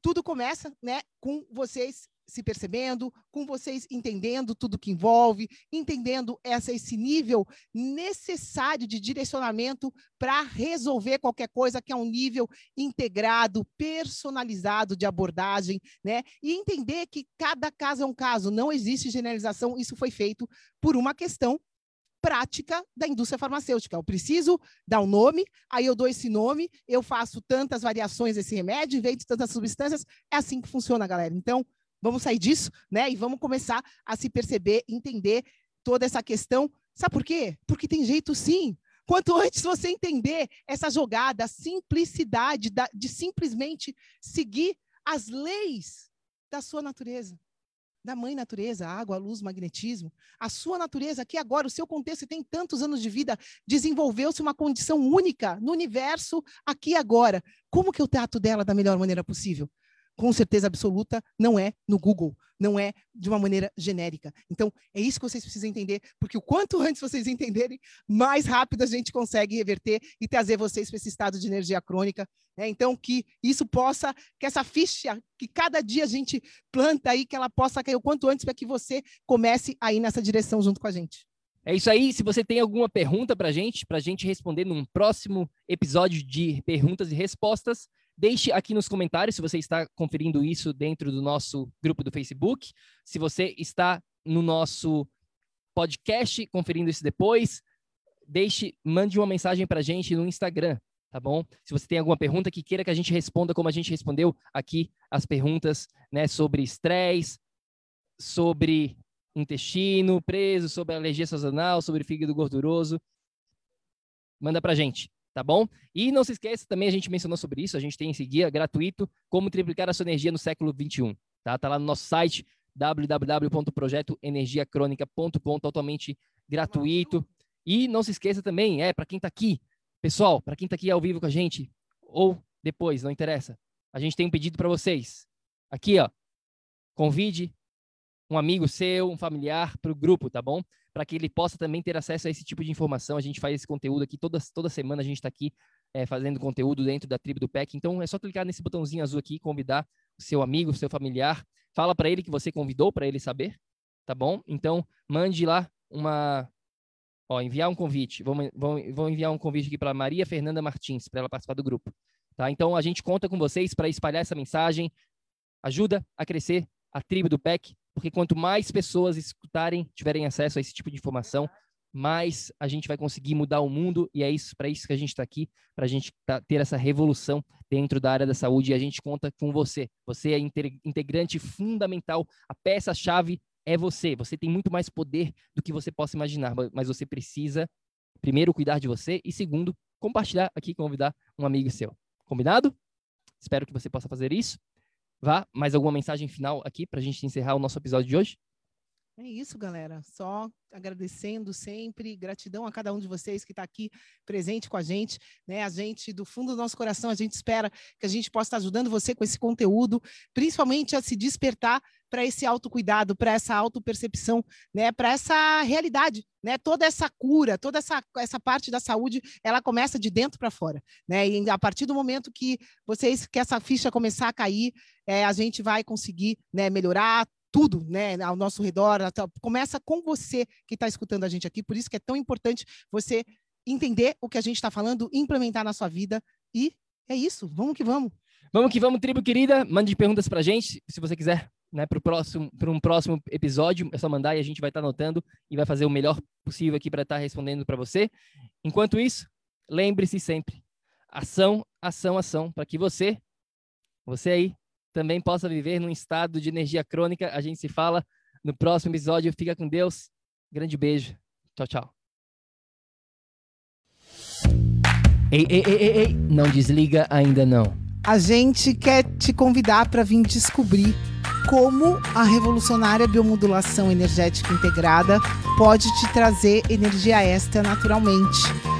[SPEAKER 1] tudo começa, né, com vocês se percebendo, com vocês entendendo tudo que envolve, entendendo essa, esse nível necessário de direcionamento para resolver qualquer coisa que é um nível integrado, personalizado de abordagem, né? E entender que cada caso é um caso, não existe generalização, isso foi feito por uma questão prática da indústria farmacêutica. Eu preciso dar um nome, aí eu dou esse nome, eu faço tantas variações desse remédio, invento tantas substâncias. É assim que funciona, galera. Então, Vamos sair disso, né? E vamos começar a se perceber, entender toda essa questão. Sabe por quê? Porque tem jeito sim. Quanto antes você entender essa jogada, a simplicidade da, de simplesmente seguir as leis da sua natureza, da mãe natureza, água, luz, magnetismo, a sua natureza aqui agora, o seu contexto tem tantos anos de vida, desenvolveu-se uma condição única no universo aqui agora. Como que eu trato dela da melhor maneira possível? Com certeza absoluta, não é no Google, não é de uma maneira genérica. Então, é isso que vocês precisam entender, porque o quanto antes vocês entenderem, mais rápido a gente consegue reverter e trazer vocês para esse estado de energia crônica. Né? Então, que isso possa, que essa ficha, que cada dia a gente planta aí, que ela possa cair o quanto antes para que você comece a ir nessa direção junto com a gente.
[SPEAKER 2] É isso aí. Se você tem alguma pergunta para a gente, para a gente responder num próximo episódio de perguntas e respostas, Deixe aqui nos comentários se você está conferindo isso dentro do nosso grupo do Facebook. Se você está no nosso podcast conferindo isso depois, deixe, mande uma mensagem para a gente no Instagram, tá bom? Se você tem alguma pergunta que queira que a gente responda como a gente respondeu aqui as perguntas, né, sobre estresse, sobre intestino preso, sobre alergia sazonal, sobre fígado gorduroso, manda para a gente tá bom? E não se esqueça, também a gente mencionou sobre isso, a gente tem esse guia gratuito, como triplicar a sua energia no século 21, tá? Tá lá no nosso site www.projetoenergiacronica.com, totalmente gratuito. E não se esqueça também, é para quem está aqui, pessoal, para quem está aqui ao vivo com a gente ou depois, não interessa. A gente tem um pedido para vocês. Aqui, ó. Convide um amigo seu, um familiar para o grupo, tá bom? Para que ele possa também ter acesso a esse tipo de informação. A gente faz esse conteúdo aqui toda, toda semana, a gente está aqui é, fazendo conteúdo dentro da tribo do PEC. Então é só clicar nesse botãozinho azul aqui, convidar o seu amigo, o seu familiar. Fala para ele que você convidou, para ele saber, tá bom? Então mande lá uma. Ó, enviar um convite. Vou, enviar um convite aqui para Maria Fernanda Martins, para ela participar do grupo. Tá? Então a gente conta com vocês para espalhar essa mensagem. Ajuda a crescer a tribo do PEC porque quanto mais pessoas escutarem, tiverem acesso a esse tipo de informação, mais a gente vai conseguir mudar o mundo e é isso para isso que a gente está aqui, para a gente tá, ter essa revolução dentro da área da saúde e a gente conta com você. Você é integrante fundamental, a peça-chave é você. Você tem muito mais poder do que você possa imaginar, mas você precisa primeiro cuidar de você e segundo compartilhar aqui, convidar um amigo seu. Combinado? Espero que você possa fazer isso. Vá, mais alguma mensagem final aqui para a gente encerrar o nosso episódio de hoje?
[SPEAKER 1] É isso, galera. Só agradecendo sempre, gratidão a cada um de vocês que está aqui presente com a gente. Né? A gente, do fundo do nosso coração, a gente espera que a gente possa estar ajudando você com esse conteúdo, principalmente a se despertar para esse autocuidado, para essa autopercepção, né? para essa realidade. Né? Toda essa cura, toda essa, essa parte da saúde, ela começa de dentro para fora. Né? E a partir do momento que vocês, que essa ficha começar a cair, é, a gente vai conseguir né, melhorar tudo né, ao nosso redor. Começa com você que está escutando a gente aqui, por isso que é tão importante você entender o que a gente está falando, implementar na sua vida e é isso. Vamos que vamos.
[SPEAKER 2] Vamos que vamos, tribo querida. Mande perguntas para a gente, se você quiser, né, para próximo, para um próximo episódio. É só mandar e a gente vai estar tá anotando e vai fazer o melhor possível aqui para estar tá respondendo para você. Enquanto isso, lembre-se sempre: ação, ação, ação, para que você, você aí, também possa viver num estado de energia crônica. A gente se fala no próximo episódio. Fica com Deus. Grande beijo. Tchau, tchau. Ei, ei, ei, ei, ei, não desliga ainda não.
[SPEAKER 1] A gente quer te convidar para vir descobrir como a revolucionária biomodulação energética integrada pode te trazer energia extra naturalmente